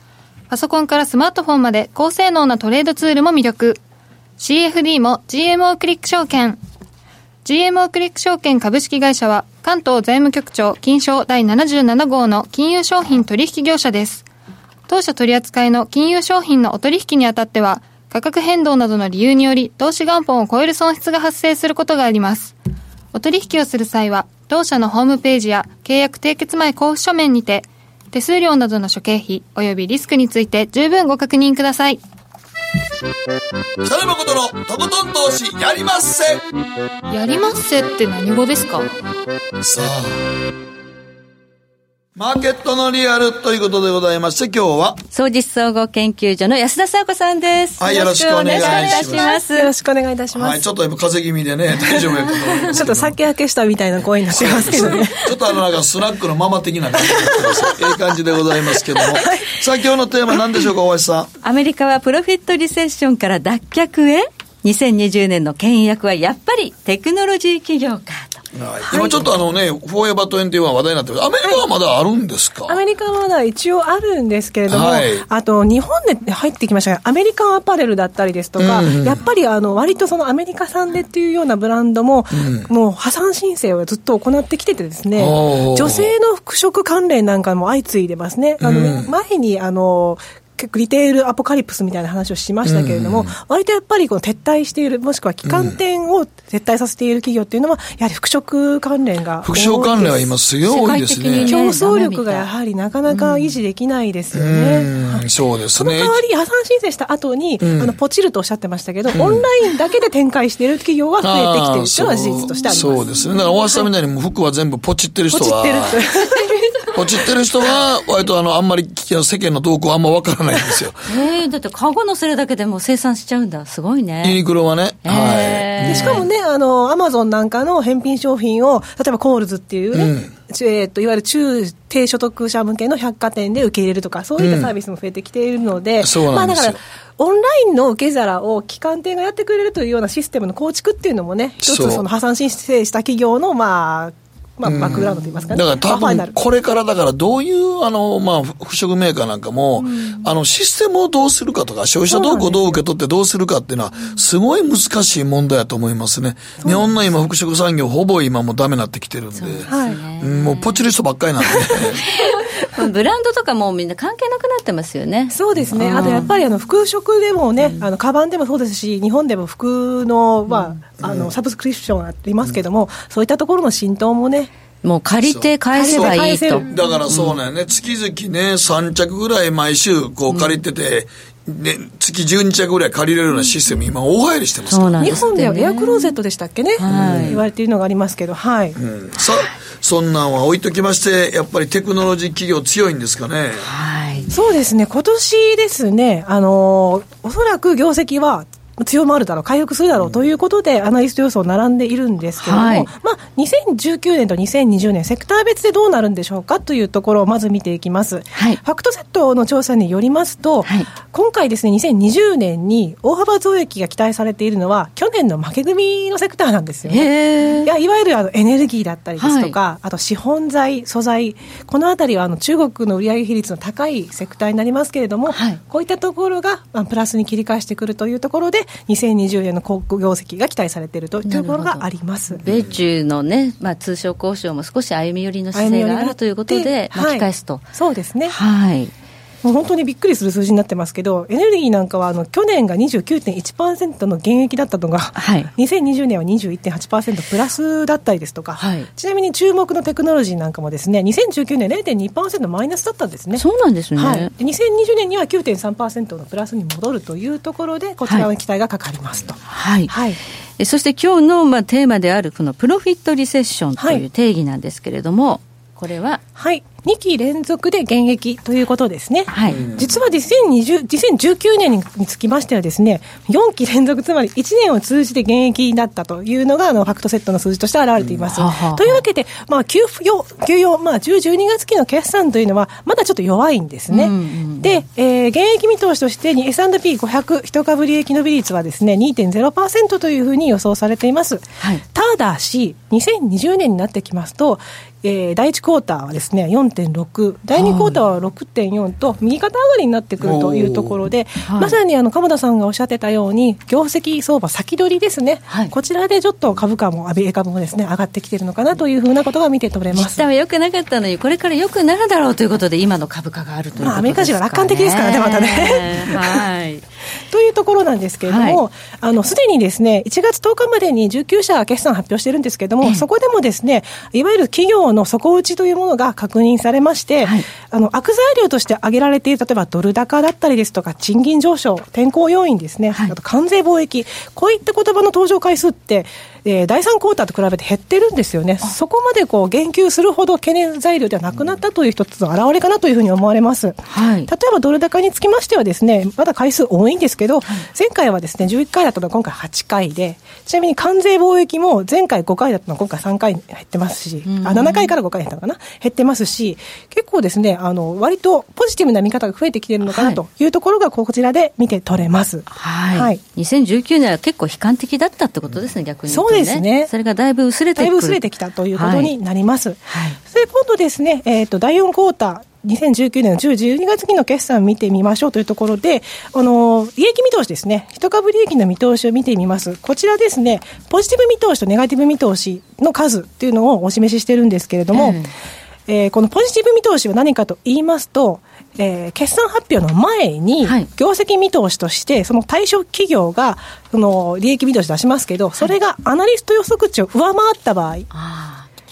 パソコンからスマートフォンまで高性能なトレードツールも魅力。CFD も GMO クリック証券。GMO クリック証券株式会社は関東財務局長金賞第77号の金融商品取引業者です。当社取扱いの金融商品のお取引にあたっては価格変動などの理由により投資元本を超える損失が発生することがあります。お取引をする際は当社のホームページや契約締結前交付書面にて手数料などの諸経費及びリスクについて十分ご確認ください。北野誠のとことん投資やりまっせやりまっせって何語ですか？さあマーケットのリアルということでございまして、今日は、総実総合研究所の安田沙子さんです。はい、よろしくお願いします。よろしくお願いいたします。はい、ちょっと今風邪気味でね、大丈夫やと思います。ちょっと酒焼けしたみたいな声になってますけどね。ちょっとあのなんかスナックのママ的な感じになってます。ええ感じでございますけども。さあ、今日のテーマ何でしょうか、大橋さん。アメリカはプロフィットリセッションから脱却へ2020年の牽引役はやっぱりテクノロジー企業かと。はい、今ちょっとあのね、フォーエバー21は話題になってる。アメリカはまだあるんですか、アメリカはまだ一応あるんですけれども、はい、あと日本で入ってきました。が、アメリカンアパレルだったりですとか、うん。うん、やっぱりあの割とそのアメリカ産でっていうようなブランドも、うん、もう破産申請をずっと行ってきててですね、女性の服飾関連なんかも相次いでますね。あの、うん、前にあの結構リテールアポカリプスみたいな話をしましたけれども、うん、割とやっぱりこの撤退している、もしくは旗艦店を撤退させている企業っていうのは、やはり服飾関連が服飾関連は今、強いですね。競争力がやはりなかなか維持できないですよね。うん、そうですね。その代わり、破産申請した後に、うん、あのポチるとおっしゃってましたけど、オンラインだけで展開している企業は増えてきているというのは事実としてあります。そうですね。だから大橋さんみたいに服は全部ポチってる人は。ポチってるポチってる人は、割とあの、あんまり世間の動向あんまわからないんですよ。え えー、だってカゴ乗せるだけでも生産しちゃうんだ。すごいね。ユニクロはね。えー、はい。しかもね、あの、アマゾンなんかの返品商品を、例えばコールズっていうね、うん、えー、っと、いわゆる中低所得者向けの百貨店で受け入れるとか、そういったサービスも増えてきているので、うん、まあだから、オンラインの受け皿を機関店がやってくれるというようなシステムの構築っていうのもね、一つその破産申請した企業の、まあ、まあ、バックグラウンドといいますかね。だから多分、これからだからどういう、あの、まあ、服飾メーカーなんかも、あの、システムをどうするかとか、消費者動向をどう受け取ってどうするかっていうのは、すごい難しい問題だと思いますね。日本の今、服飾産業、ほぼ今もうダメになってきてるんで、もうポチる人ばっかりなんで。ブランドとかもみんな関係なくなってますよね。そうですね。あとやっぱりあの服飾でもね、あのカバンでもそうですし、日本でも服のまああのサブスクリプションありますけども、そういったところの浸透もね。もう借りて返せばいいと。だからそうなんよね、月々ね、3着ぐらい毎週こう借りてて、ね、月12着ぐらい借りれるようなシステム、今、大流行りしてますから、ね、日本ではエアクローゼットでしたっけね、はい、言われているのがありますけど、はい、うん、さそんなんは置いときまして、やっぱりテクノロジー企業、強いんですかね。はい、そうですね、今年ですね、あのおそらく業績は強まるだろう、回復するだろうということで、アナリスト予想並んでいるんですけれども、はい、まあ、2019年と2020年、セクター別でどうなるんでしょうかというところをまず見ていきます。はい、ファクトセットの調査によりますと、はい、今回ですね、2020年に大幅増益が期待されているのは、去年の負け組のセクターなんですよね。いやいわゆるあのエネルギーだったりですとか、あと資本財、素材、このあたりはあの中国の売上比率の高いセクターになりますけれども、こういったところが、まあ、プラスに切り返してくるというところで、で、2020年の好業績が期待されているというところがあります。米中のね、まあ、通商交渉も少し歩み寄りの姿勢があるということで、巻き返すと。はい、そうですね。はい。もう本当にびっくりする数字になってますけど、エネルギーなんかはあの去年が29.1%の減益だったのが、はい、2020年は21.8%プラスだったりですとか、はい、ちなみに注目のテクノロジーなんかもですね、2019年0.2%マイナスだったんですね。そうなんですね。はい、で2020年には9.3%のプラスに戻るというところで、こちらの期待がかかりますと。はい。はいそして今日のまあテーマであるこのプロフィットリセッションという定義なんですけれども、これは？はい2期連続で減益ということですね、はい、実は2020 2019年につきましてはですね4期連続つまり1年を通じて減益だったというのがあのファクトセットの数字として現れています、うん、というわけで、まあ、給付用給与、まあ、10、12月期の決算というのはまだちょっと弱いんですね、うんうん、で、えー、減益見通しとしてに S&P500 一株利益伸び率はですね2.0%というふうに予想されています、はい、ただし2020年になってきますとえー、第1クォーターはですね4.6、第2クォーターは6.4と、右肩上がりになってくるというところで、まさにあの鎌田さんがおっしゃってたように、業績相場先取りですね、はい、こちらでちょっと株価も、アメ株もですね上がってきてるのかなというふうなことが見て取れます。は良くなかったのに、これから良くなるだろうということで、今の株価があるということですか、ね、まあ、アメリカ人は楽観的ですからね、またね。はい。というところなんですけれども、あのすでにですね1月10日までに19社決算発表してるんですけれども、そこでもですねいわゆる企業の底打ちというものが確認されまして、はい、あの悪材料として挙げられている例えばドル高だったりですとか賃金上昇天候要因ですね、はい、あと関税貿易。こういった言葉の登場回数ってえー、第3クォーターと比べて減ってるんですよね、そこまでこう言及するほど懸念材料ではなくなったという一つの表れかなというふうに思われます。はい、例えばドル高につきましてはですね、まだ回数多いんですけど、はい、前回はですね、11回だったのが今回8回で、ちなみに関税貿易も前回5回だったのが今回3回減ってますし、あ7回から5回減ったのかな、減ってますし、結構ですね、あの割とポジティブな見方が増えてきているのかなというところが、こちらで見て取れます。はい。はい、2019年は結構悲観的だったってことですね、逆に、ね、そうですね。それがだいぶ薄れてだいぶ薄れてきたということになります。はいはい、それ今度ですね、えっ、ー、と、第4クォーター、2019年の10、12月期の決算を見てみましょうというところで、あの、利益見通しですね。一株利益の見通しを見てみます。こちらですね、ポジティブ見通しとネガティブ見通しの数っていうのをお示ししてるんですけれども、うんえー、このポジティブ見通しは何かと言いますと、えー、決算発表の前に、業績見通しとして、その対象企業が、その利益見通し出しますけど、それがアナリスト予測値を上回った場合、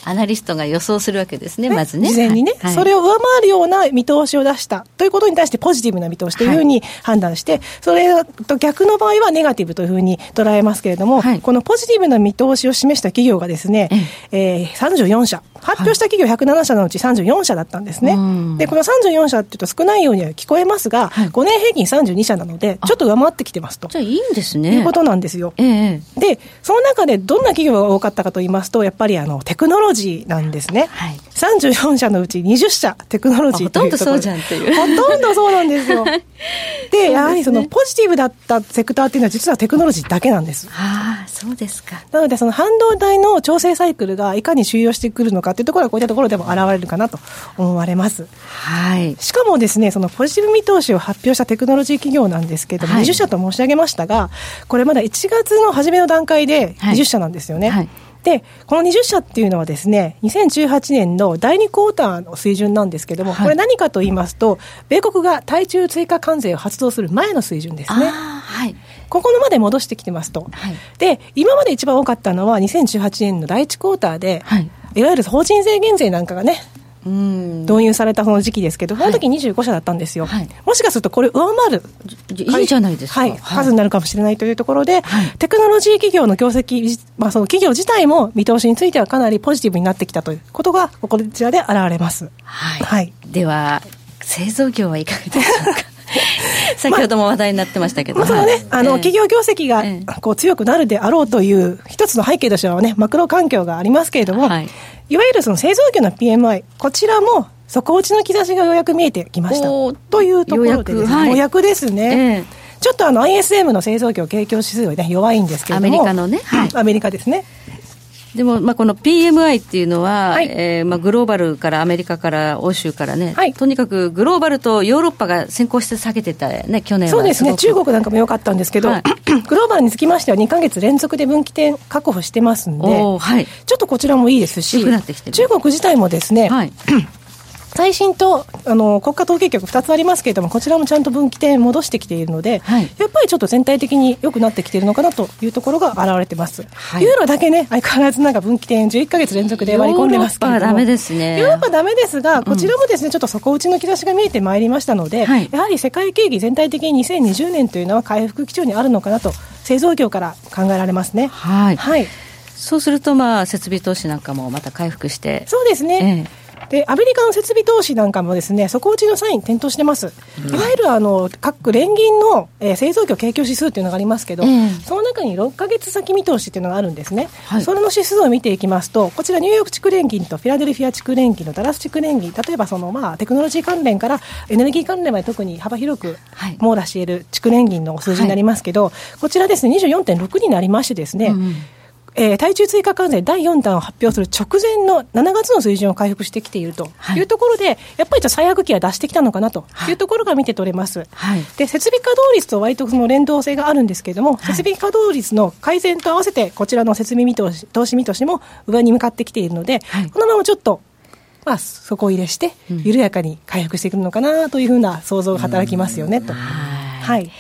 アナリストが予想するわけですね、ねまずね。事前にね、はい、それを上回るような見通しを出した。ということに対してポジティブな見通しというふうに判断して、はい、それと逆の場合はネガティブというふうに捉えますけれども、はい、このポジティブな見通しを示した企業がですね、えー、34社、発表した企業107社のうち34社だったんですね。で、この34社っていうと少ないようには聞こえますが、はい、5年平均32社なので、ちょっと上回ってきてますと。じゃあいいんですね。いうことなんですよ。ええ、で、その中でどんな企業が多かったかと言いますと、やっぱりあのテクノロジーなんですね。はい、34社のうち20社テクノロジーほとんどそうじゃんっていう。ほとんどそうなんですよ。で、やはりそのポジティブだったセクターっていうのは実はテクノロジーだけなんです。ああ、そうですか。なのでその半導体の調整サイクルがいかに収容してくるのかっていうところはこういったところでも現れるかなと思われます。はい。しかもですね、そのポジティブ見通しを発表したテクノロジー企業なんですけれども、はい、20社と申し上げましたが、これまだ1月の初めの段階で20社なんですよね。はいはいで、この20社っていうのはですね、2018年の第2クォーターの水準なんですけれども、はい、これ何かと言いますと、米国が対中追加関税を発動する前の水準ですね。はい。ここのまで戻してきてますと。はい、で、今まで一番多かったのは2018年の第1クォーターで、はい、いわゆる法人税減税なんかがね、導入されたその時期ですけど、この時25社だったんですよ、はい、もしかするとこれ、上回るいいじゃないですか、はい、数になるかもしれないというところで、はい、テクノロジー企業の業績、まあ、その企業自体も見通しについてはかなりポジティブになってきたということが、こちらで現れます。はい、はい、では、製造業はいかがでしょうか？先ほども話題になってましたけど、まあ、そのね、あの、企業業績がこう強くなるであろうという一つの背景としてはね、マクロ環境がありますけれども、はい、いわゆるその製造業の PMI、こちらも底打ちの兆しがようやく見えてきました。というところで、ね、ようやく。ですね。えーちょっとあの ISM の製造業景況指数は、ね、弱いんですけれども、アメリカのね、はい、アメリカですね。でも、まあ、この PMI っていうのは、はい、えー、まあ、グローバルからアメリカから欧州からね、はい、とにかくグローバルとヨーロッパが先行して下げてたね、去年は。そうですね、中国なんかも良かったんですけど、はい、グローバルにつきましては2か月連続で分岐点確保してますんで、はい、ちょっとこちらもいいですし、中国自体もですね、はい 最新とあの国家統計局2つありますけれども、こちらもちゃんと分岐点戻してきているので、はい、やっぱりちょっと全体的に良くなってきているのかなというところが現れてます、はい、ユーロだけね、相変わらずなんか分岐点11か月連続で割り込んでますけれども、ヨーロッパはダメですね。ヨーロッパダメですが、こちらもですね、ちょっと底打ちの兆しが見えてまいりましたので、はい、やはり世界景気全体的に2020年というのは回復基調にあるのかなと、製造業から考えられますね。はい、はい。そうすると、まあ、設備投資なんかもまた回復して。そうですね。ええでアメリカの設備投資なんかもですね底打ちのサイン点灯してます、いわゆるあの各連銀の、えー、製造業景況指数っていうのがありますけど、うん、その中に6か月先見通しっていうのがあるんですね、はい、それの指数を見ていきますとこちらニューヨーク地区連銀とフィラデルフィア地区連銀のダラス地区連銀例えばその、まあ、テクノロジー関連からエネルギー関連まで特に幅広く網羅している地区連銀の数字になりますけど、はい、こちらですね24.6になりましてですね、うんえー、対中追加関税第4弾を発表する直前の7月の水準を回復してきているとい。うところで、はい、やっぱり最悪期は出してきたのかなとい。うところが見て取れます。はい、で設備稼働率と割とその連動性があるんですけれども、はい、設備稼働率の改善と合わせて、こちらの設備見通し投資見通しも上に向かってきているので、このままちょっとまあ、底入れして、緩やかに回復してくるのかなというふうな想像が働きますよね、と。はい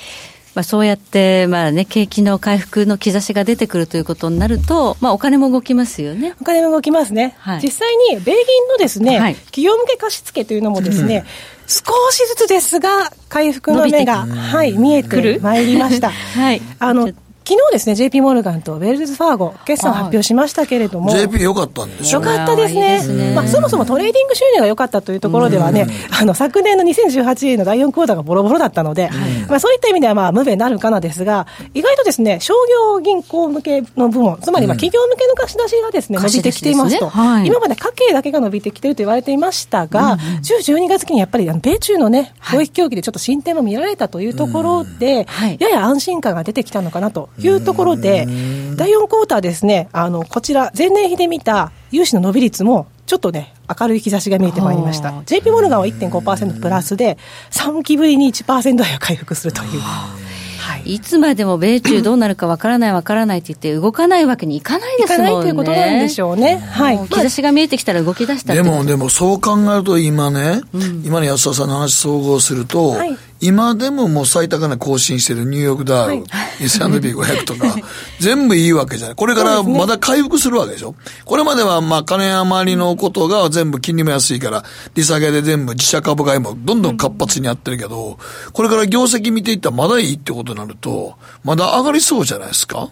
まあ、そうやって、まあね、景気の回復の兆しが出てくるということになると、まあ、お金も動きますよね。お金も動きますね。はい、実際に、米銀のですね、はい、企業向け貸付というのもですね、うん、少しずつですが、回復の目が、はい、見えてまいりました。はい。あの、昨日ですね、JP モルガンとウェルズ・ファーゴ、決算発表しましたけれども、JP 良かったんですよ。かったですね、すね。まあ、そもそもトレーディング収入が良かったというところではね、あの昨年の2018年の第4クォーターがボロボロだったので、まあ、そういった意味ではまあ無名なるかなですが、意外とですね商業銀行向けの部門、つまりまあ企業向けの貸し出しがですね、伸びてきていますと、ねはい、今まで家計だけが伸びてきていると言われていましたが、うん、10、12月期にやっぱり米中のね、貿易協議でちょっと進展も見られたというところで、はい、やや安心感が出てきたのかなというところで、第4クォーターですね、あの、こちら、前年比で見た融資の伸び率も、ちょっとね、明るい兆しが見えてまいりました。JP モルガンは1.5%プラスで、3期ぶりに1%台を回復するという。はい、いつまでも米中どうなるかわからないわからないって言って動かないわけにいかないですもんね。いかないということなんでしょうね。はい。兆しが見えてきたら動き出したでも、でもそう考えると今ね、うん、今の安田さんの話総合すると、はい、今でももう最高値更新してるニューヨークダウ、はい、S&P500 とか、全部いいわけじゃない。これからまだ回復するわけでしょ？これまではまあ金余りのことが全部金利も安いから、利下げで全部自社株買いもどんどん活発にやってるけど、これから業績見ていったらまだいいってことになると、まだ上がりそうじゃないですか？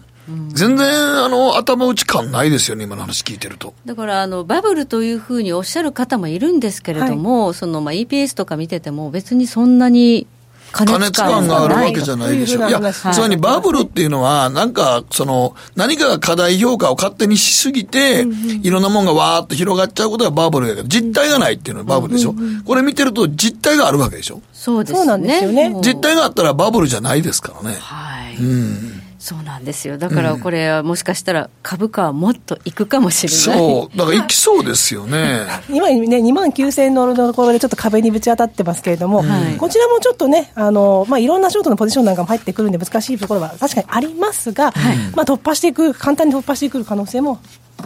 全然、あの、頭打ち感ないですよね、今の話聞いてると。だから、あの、バブルというふうにおっしゃる方もいるんですけれども、はい、その、まあ、EPS とか見てても、別にそんなに加熱感があるわけじゃないでしょ。いや、つまりバブルっていうのは、なんか、その、何かが過大評価を勝手にしすぎて、いろんなもんがわーっと広がっちゃうことがバブルだけど、実態がないっていうのはバブルでしょ。これ見てると実態があるわけでしょ。そうですね。そうなんですよね。実態があったらバブルじゃないですからね。はい。うん。そうなんですよ。だからこれはもしかしたら株価はもっといくかもしれない。そう。だからいきそうですよね。今ね、2万9000円のところでちょっと壁にぶち当たってますけれども、はい、こちらもちょっとね、あの、まあ、いろんなショートのポジションなんかも入ってくるんで難しいところは確かにありますが、はい、まあ、突破していく、簡単に突破してくる可能性も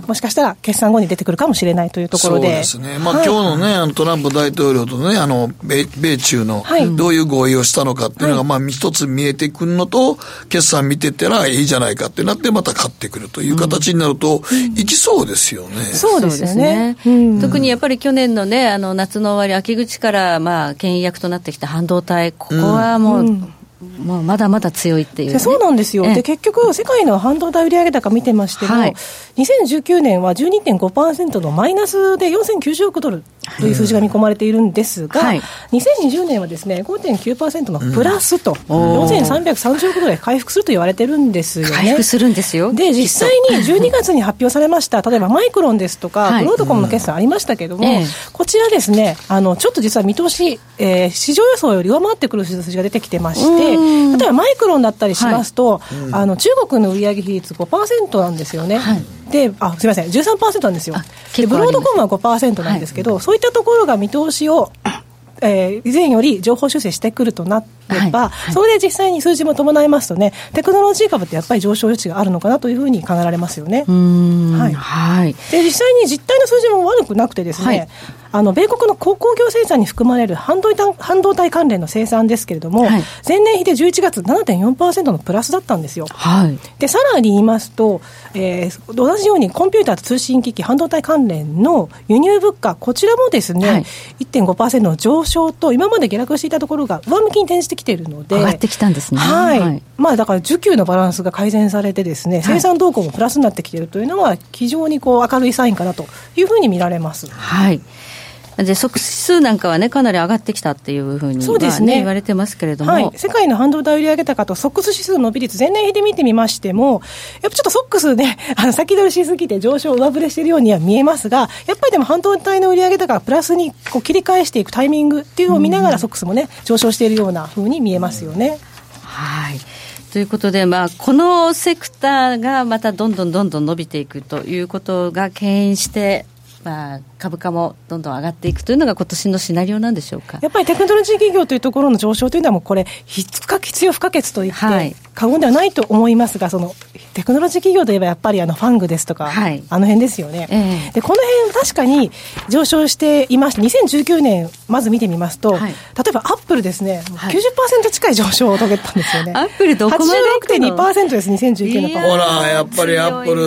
もしかしたら決算後に出てくるかもしれないというところで。そうですね。まあ、はい、今日のね、あのトランプ大統領とね、あの、米、米中のどういう合意をしたのかっていうのが、まあ、一つ見えてくるのと、決算見てたらいいじゃないかってなって、また買ってくるという形になると、いきそうですよね。そうですね。特にやっぱり去年のね、あの、夏の終わり、秋口から、まあ、牽引役となってきた半導体、ここはもう、まあ、まだまだ強いっていう、ね、そうなんですよ、で結局、世界の半導体売上高見てましても、はい、2019年は12.5%のマイナスで4090億ドルという数字が見込まれているんですが、はい、2020年はですね5.9%のプラスと、うん、4330億ドルで回復すると言われてるんですよね。回復するんですよ。で実際に12月に発表されました、例えばマイクロンですとか、グロードコムの決算ありましたけれども、うん。こちらですねあの、ちょっと実は見通し、えー、市場予想より上回ってくる数字が出てきてまして、例えばマイクロンだったりしますと、はい、あの中国の売上比率5%なんですよね。はい、であすみません。13%なんですよ。でブロードコムは5%なんですけど、そういったところが見通しをえー、以前より情報修正してくるとなれば、はい。はい、それで実際に数字も伴いますとね、テクノロジー株ってやっぱり上昇余地があるのかなというふうに考えられますよね。はい、はい、で実際に実態の数字も悪くなくてですね、はいあの米国の鉱工業生産に含まれる半導体半導体関連の生産ですけれども、はい、前年比で11月7.4%のプラスだったんですよ。はい、でさらに言いますと、えー、同じようにコンピューターと通信機器半導体関連の輸入物価こちらもですね、はい、1.5%の上昇と今まで下落していたところが上向きに転じてきているので上がってきたんですね。はい、はい、まあだから需給のバランスが改善されてですね生産動向もプラスになってきているというのは非常にこう明るいサインかなというふうに見られます。はい。で即指数なんかはね、かなり上がってきたっていうふうに、そうですね、言われてますけれども、はい、世界の半導体売上高とソックス指数の伸び率、前年比で見てみましても、やっぱちょっとソックスね、あの先取りしすぎて上昇、上振れしているようには見えますが、やっぱりでも半導体の売上高がプラスにこう切り返していくタイミングっていうのを見ながら、ソックスもね、上昇しているようなふうに見えますよね。はい。ということで、まあ、このセクターがまたどんどんどんどん伸びていくということが牽引して、まあ、株価もどんどん上がっていくというのが今年のシナリオなんでしょうか。やっぱりテクノロジー企業というところの上昇というのはもうこれ必要不可欠と言って過言ではないと思いますが、そのテクノロジー企業といえばやっぱりあのファングですとか、はい、あの辺ですよね、えー、でこの辺確かに上昇していまして2019年まず見てみますと、はい、例えばアップルですね、はい、90%近い上昇を遂げたんですよね。アップルどこまで86.2%です2019年ほらやっぱりアップル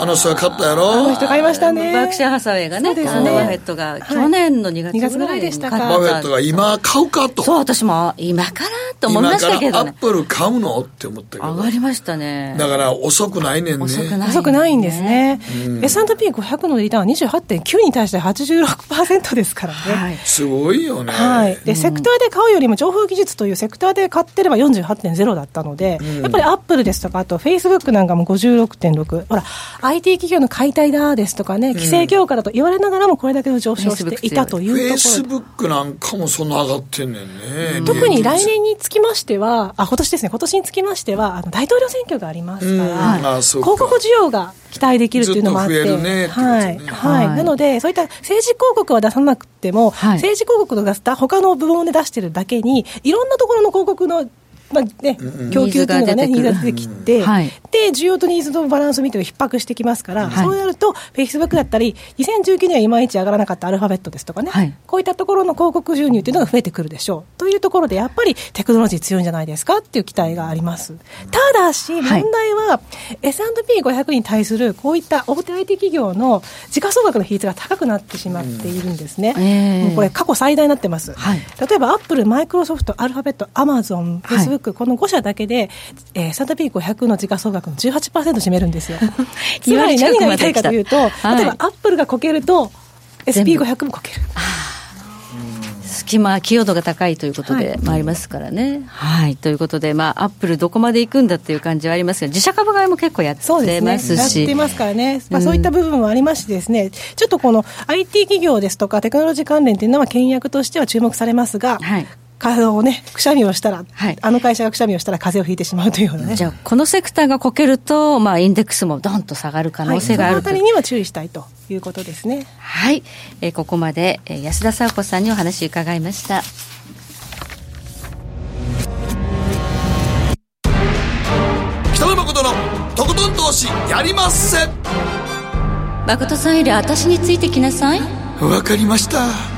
あの人が買ったやろ？あの人買いましたね。バークシャーハサウェイがねですね。バフェットが去年の2月ぐらいでしたか。バフェットが今買うかと。そう私も今からと思いましたけど、ね、アップル買うのって思ったけど。上がりましたね。だから遅くないねんね。遅くない,、遅くないんですね、うん、S&P500 のリターンは28.9に対して86%ですからね、はい、すごいよね、はい、で、セクターで買うよりも情報技術というセクターで買ってれば48.0だったので、うん、やっぱりアップルですとかあとフェイスブックなんかも56.6ほら IT 企業の解体だですとかね規制強化だと言われながらもこれだけの上昇していたというところフェイスブックなんかもそん。な上がってんねんね、特に来年につきましてはあ今年ですね。今年につきましてはあの大統領選挙がありますから、広告需要が期待できるっていうのもあって、ね、はい、はい、なので、そういった政治広告は出さなくても、はい、政治広告の出した他の部門で出してるだけに、いろんなところの広告のまあね、供給というのがね、ニーズが出てきて、はい、で、需要とニーズのバランスを見て逼迫してきますから、はい、そうなると、フェイスブックだったり、2019年はいまいち上がらなかったアルファベットですとかね、はい、こういったところの広告収入というのが増えてくるでしょう。というところで、やっぱりテクノロジー強いんじゃないですかっていう期待があります。ただし、問題は、S&P500 に対するこういった大手 IT 企業の時価総額の比率が高くなってしまっているんですね。うん、もうこれ、過去最大になってます。例えば、アップル、マイクロソフト、アルファベット、アマゾン、フェイスブック、この5社だけで、えー、S&P500 の時価総額の18%占めるんですよ。つまり何が言いたいかというと、はい、例えばアップルがこけると、SP500 もこける。隙間、寄与度が高いということでもありますからね。はい、はい、ということで、まあ、アップルどこまで行くんだっていう感じはありますが、自社株買いも結構やってますし。ね、やってますからね、まあ、そういった部分もありましてですね、うん、ちょっとこの IT 企業ですとか、テクノロジー関連というのは、倹約としては注目されますが、はい風をね、くしゃみをしたら、はい、あの会社がくしゃみをしたら風邪をひいてしまうというようなね。じゃあ、このセクターがこけると、まあ、インデックスもどんと下がる可能性がある、はい、そのあたりには注意したいということですね。はい。えー、ここまで、えー、安田佐和子さんにお話伺いました。北野誠のとことん投資やりまっせ誠さんより私についてきなさい。わかりました。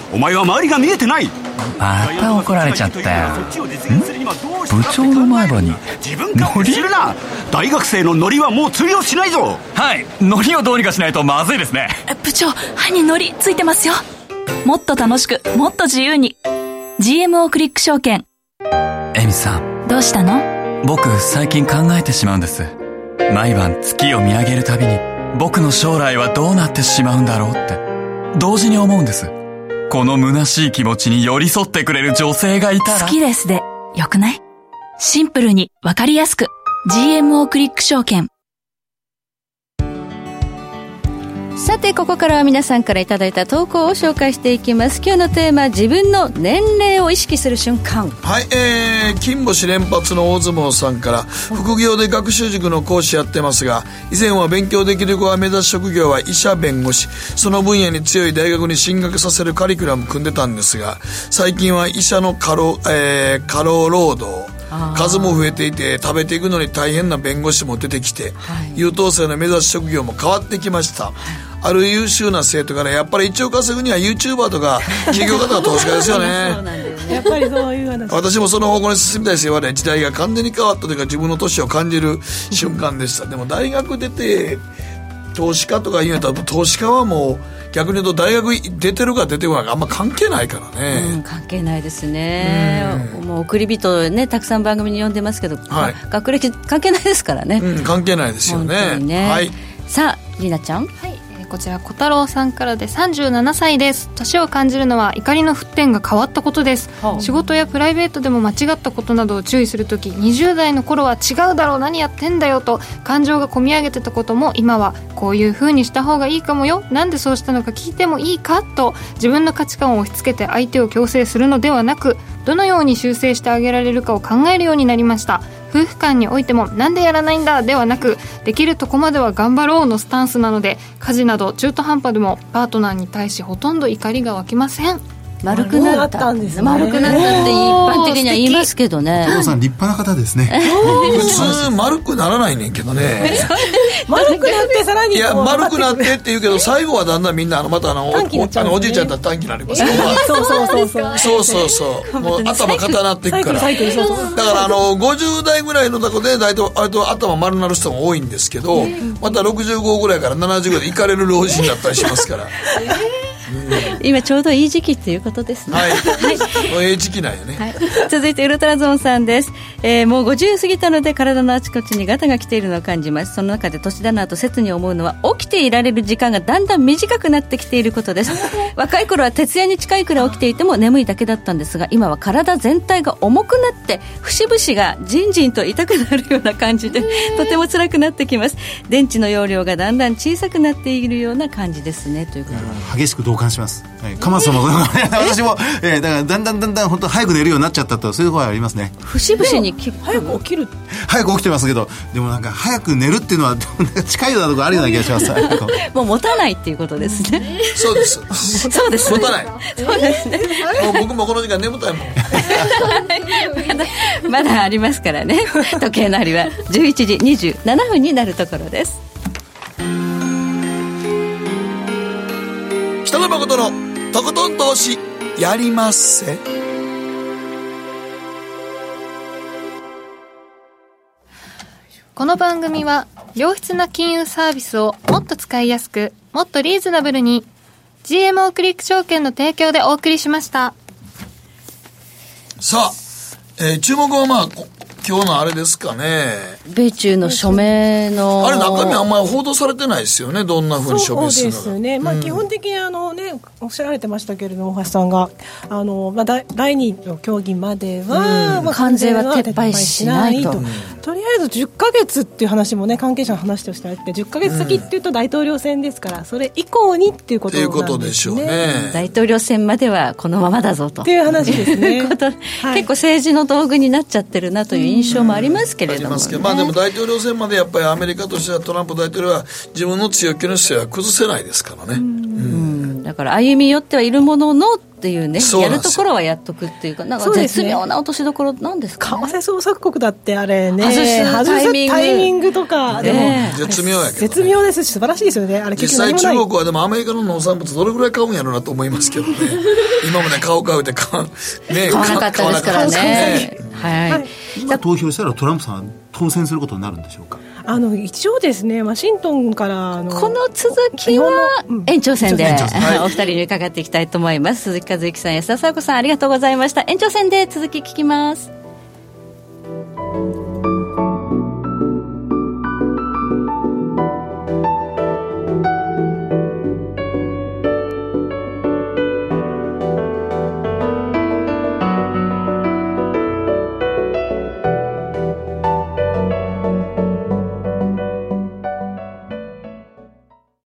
お前は周りが見えてない。また怒られちゃったよ。部長の前歯にノリ？するな。大学生のノリはもう通用しないぞ。はい。ノリをどうにかしないとまずいですね。部長歯にノリついてますよ。もっと楽しくもっと自由に。GMO クリック証券。エミさんどうしたの？僕最近考えてしまうんです。毎晩月を見上げるたびに僕の将来はどうなってしまうんだろうって。同時に思うんですこの虚しい気持ちに寄り添ってくれる女性がいたら。好きですでよくない？シンプルにわかりやすく。GMO クリック証券。さてここからは皆さんからいただいた投稿を紹介していきます。今日のテーマ自分の年齢を意識する瞬間。はいえー、金星連発の大相撲さんから副業で学習塾の講師やってますが以前は勉強できる子が目指す職業は医者弁護士。その分野に強い大学に進学させるカリキュラム組んでたんですが最近は医者の過労,、えー、過労労働数も増えていて食べていくのに大変な弁護士も出てきて、はい、優等生の目指す職業も変わってきました、はい、ある優秀な生徒からやっぱり一応稼ぐには YouTuber とか 企業方が投資家ですよね。やっぱりそういう話。私もその方向に進みたいです言われ時代が完全に変わったというか自分の年を感じる瞬間でした。でも大学出て投資家とか言うんやったら投資家はもう逆に言うと大学出てるか出てこないかあんま関係ないからね、うん、関係ないですね、うん、もう送り人ねたくさん番組に呼んでますけど、はい、学歴関係ないですからね、うん、関係ないですよね。ね、はい、さありなちゃん。はいこちら小太郎さんからで37歳です。年を感じるのは怒りの沸点が変わったことです、はあ、仕事やプライベートでも間違ったことなどを注意するとき20代の頃は違うだろう。何やってんだよと感情がこみ上げてたことも今はこういう風にした方がいいかもよ。なんでそうしたのか聞いてもいいかと自分の価値観を押し付けて相手を強制するのではなくどのように修正してあげられるかを考えるようになりました夫婦間においてもなんでやらないんだではなくできるとこまでは頑張ろうのスタンスなので家事など中途半端でもパートナーに対しほとんど怒りが湧きません。丸くなった。んです、ね、丸くなったって一般的には言いますけどね。加藤さん立派な方ですね。普通丸くならないねんけどね。丸くなってさらにいや丸くなってって言うけど最後はだんだんみんなあのまたあの おあのおじいちゃんだったら短期になります そうそうそうそう。そうそうそう。もう頭固なっていくから。だからあの50代ぐらいのとこで大体割と頭丸なる人も多いんですけどまた65ぐらいから70ぐらいで行かれる老人だったりしますから今ちょうどいい時期っていうことですね。はい。はい、いい時期なんよね。はい。続いてウルトラゾーンさんです。えー、もう50過ぎたので体のあちこちにガタが来ているのを感じます。その中で年だなと切に思うのは起きていられる時間がだんだん短くなってきていることです。若い頃は徹夜に近いくらい起きていても眠いだけだったんですが、今は体全体が重くなって節々がじんじんと痛くなるような感じで、とても辛くなってきます。電池の容量がだんだん小さくなっているような感じですねということで。激しく同感します。はい、鎌田さんも 私も、えー、だからだんだんだんだん本当早く寝るようになっちゃったとそういうところはありますね。節々に早く起きる。早く起きてますけどでもなんか早く寝るっていうのは近いようなところあるような気がします。もう持たないっていうことですね。そうです。そうです、ね、持たない。そうですね。もう僕もこの時間眠たいもん。まだありますからね。時計の針は11時27分になるところです誠のとことん投資やりまっせ。この番組は良質な金融サービスをもっと使いやすくもっとリーズナブルに GMO クリック証券の提供でお送りしました。さあ、えー、注目はまあ今日のあれですかね。米中の署名の。あれ中身あんまり報道されてないですよね。どんなふうに署名するのそうですね。まあ、基本的にあのね、おっしゃられてましたけれども、大橋さんが、あの、まあ、第第二の協議までは、うん、まあ、関税は撤廃しないと。とりあえず10か月っていう話もね、関係者の話としてあって、10か月先っていうと大統領選ですから、それ以降にっていうことなんですね。いうことでしょうね。大統領選まではこのままだぞと。っていう話ですね。結構政治の道具になっちゃってるなという印象もありますけれども、ね、まあでも大統領選までやっぱりアメリカとしてはトランプ大統領は自分の強気の姿勢は崩せないですからね。うんだから歩み寄ってはいるもののっていうねやるところはやっとくっていうかなんか絶妙な落としどころなんですか、ね、為替創作国だってあれね外すタイミング。とか、でも絶妙やけど、ね、絶妙ですし素晴らしいですよね。あれ実際中国はでもアメリカの農産物どれぐらい買うんやろうなと思いますけどね。今まで買う買うって買,、ね、買わなかったですからね、ね、はい、はい、今投票したらトランプさん当選することになるんでしょうか？あの一応ですねワシントンからのこの続きは延長戦で、うんはい、お二人に伺っていきたいと思います。鈴木和之さん安田佐和子さんありがとうございました。延長戦で続き聞きます。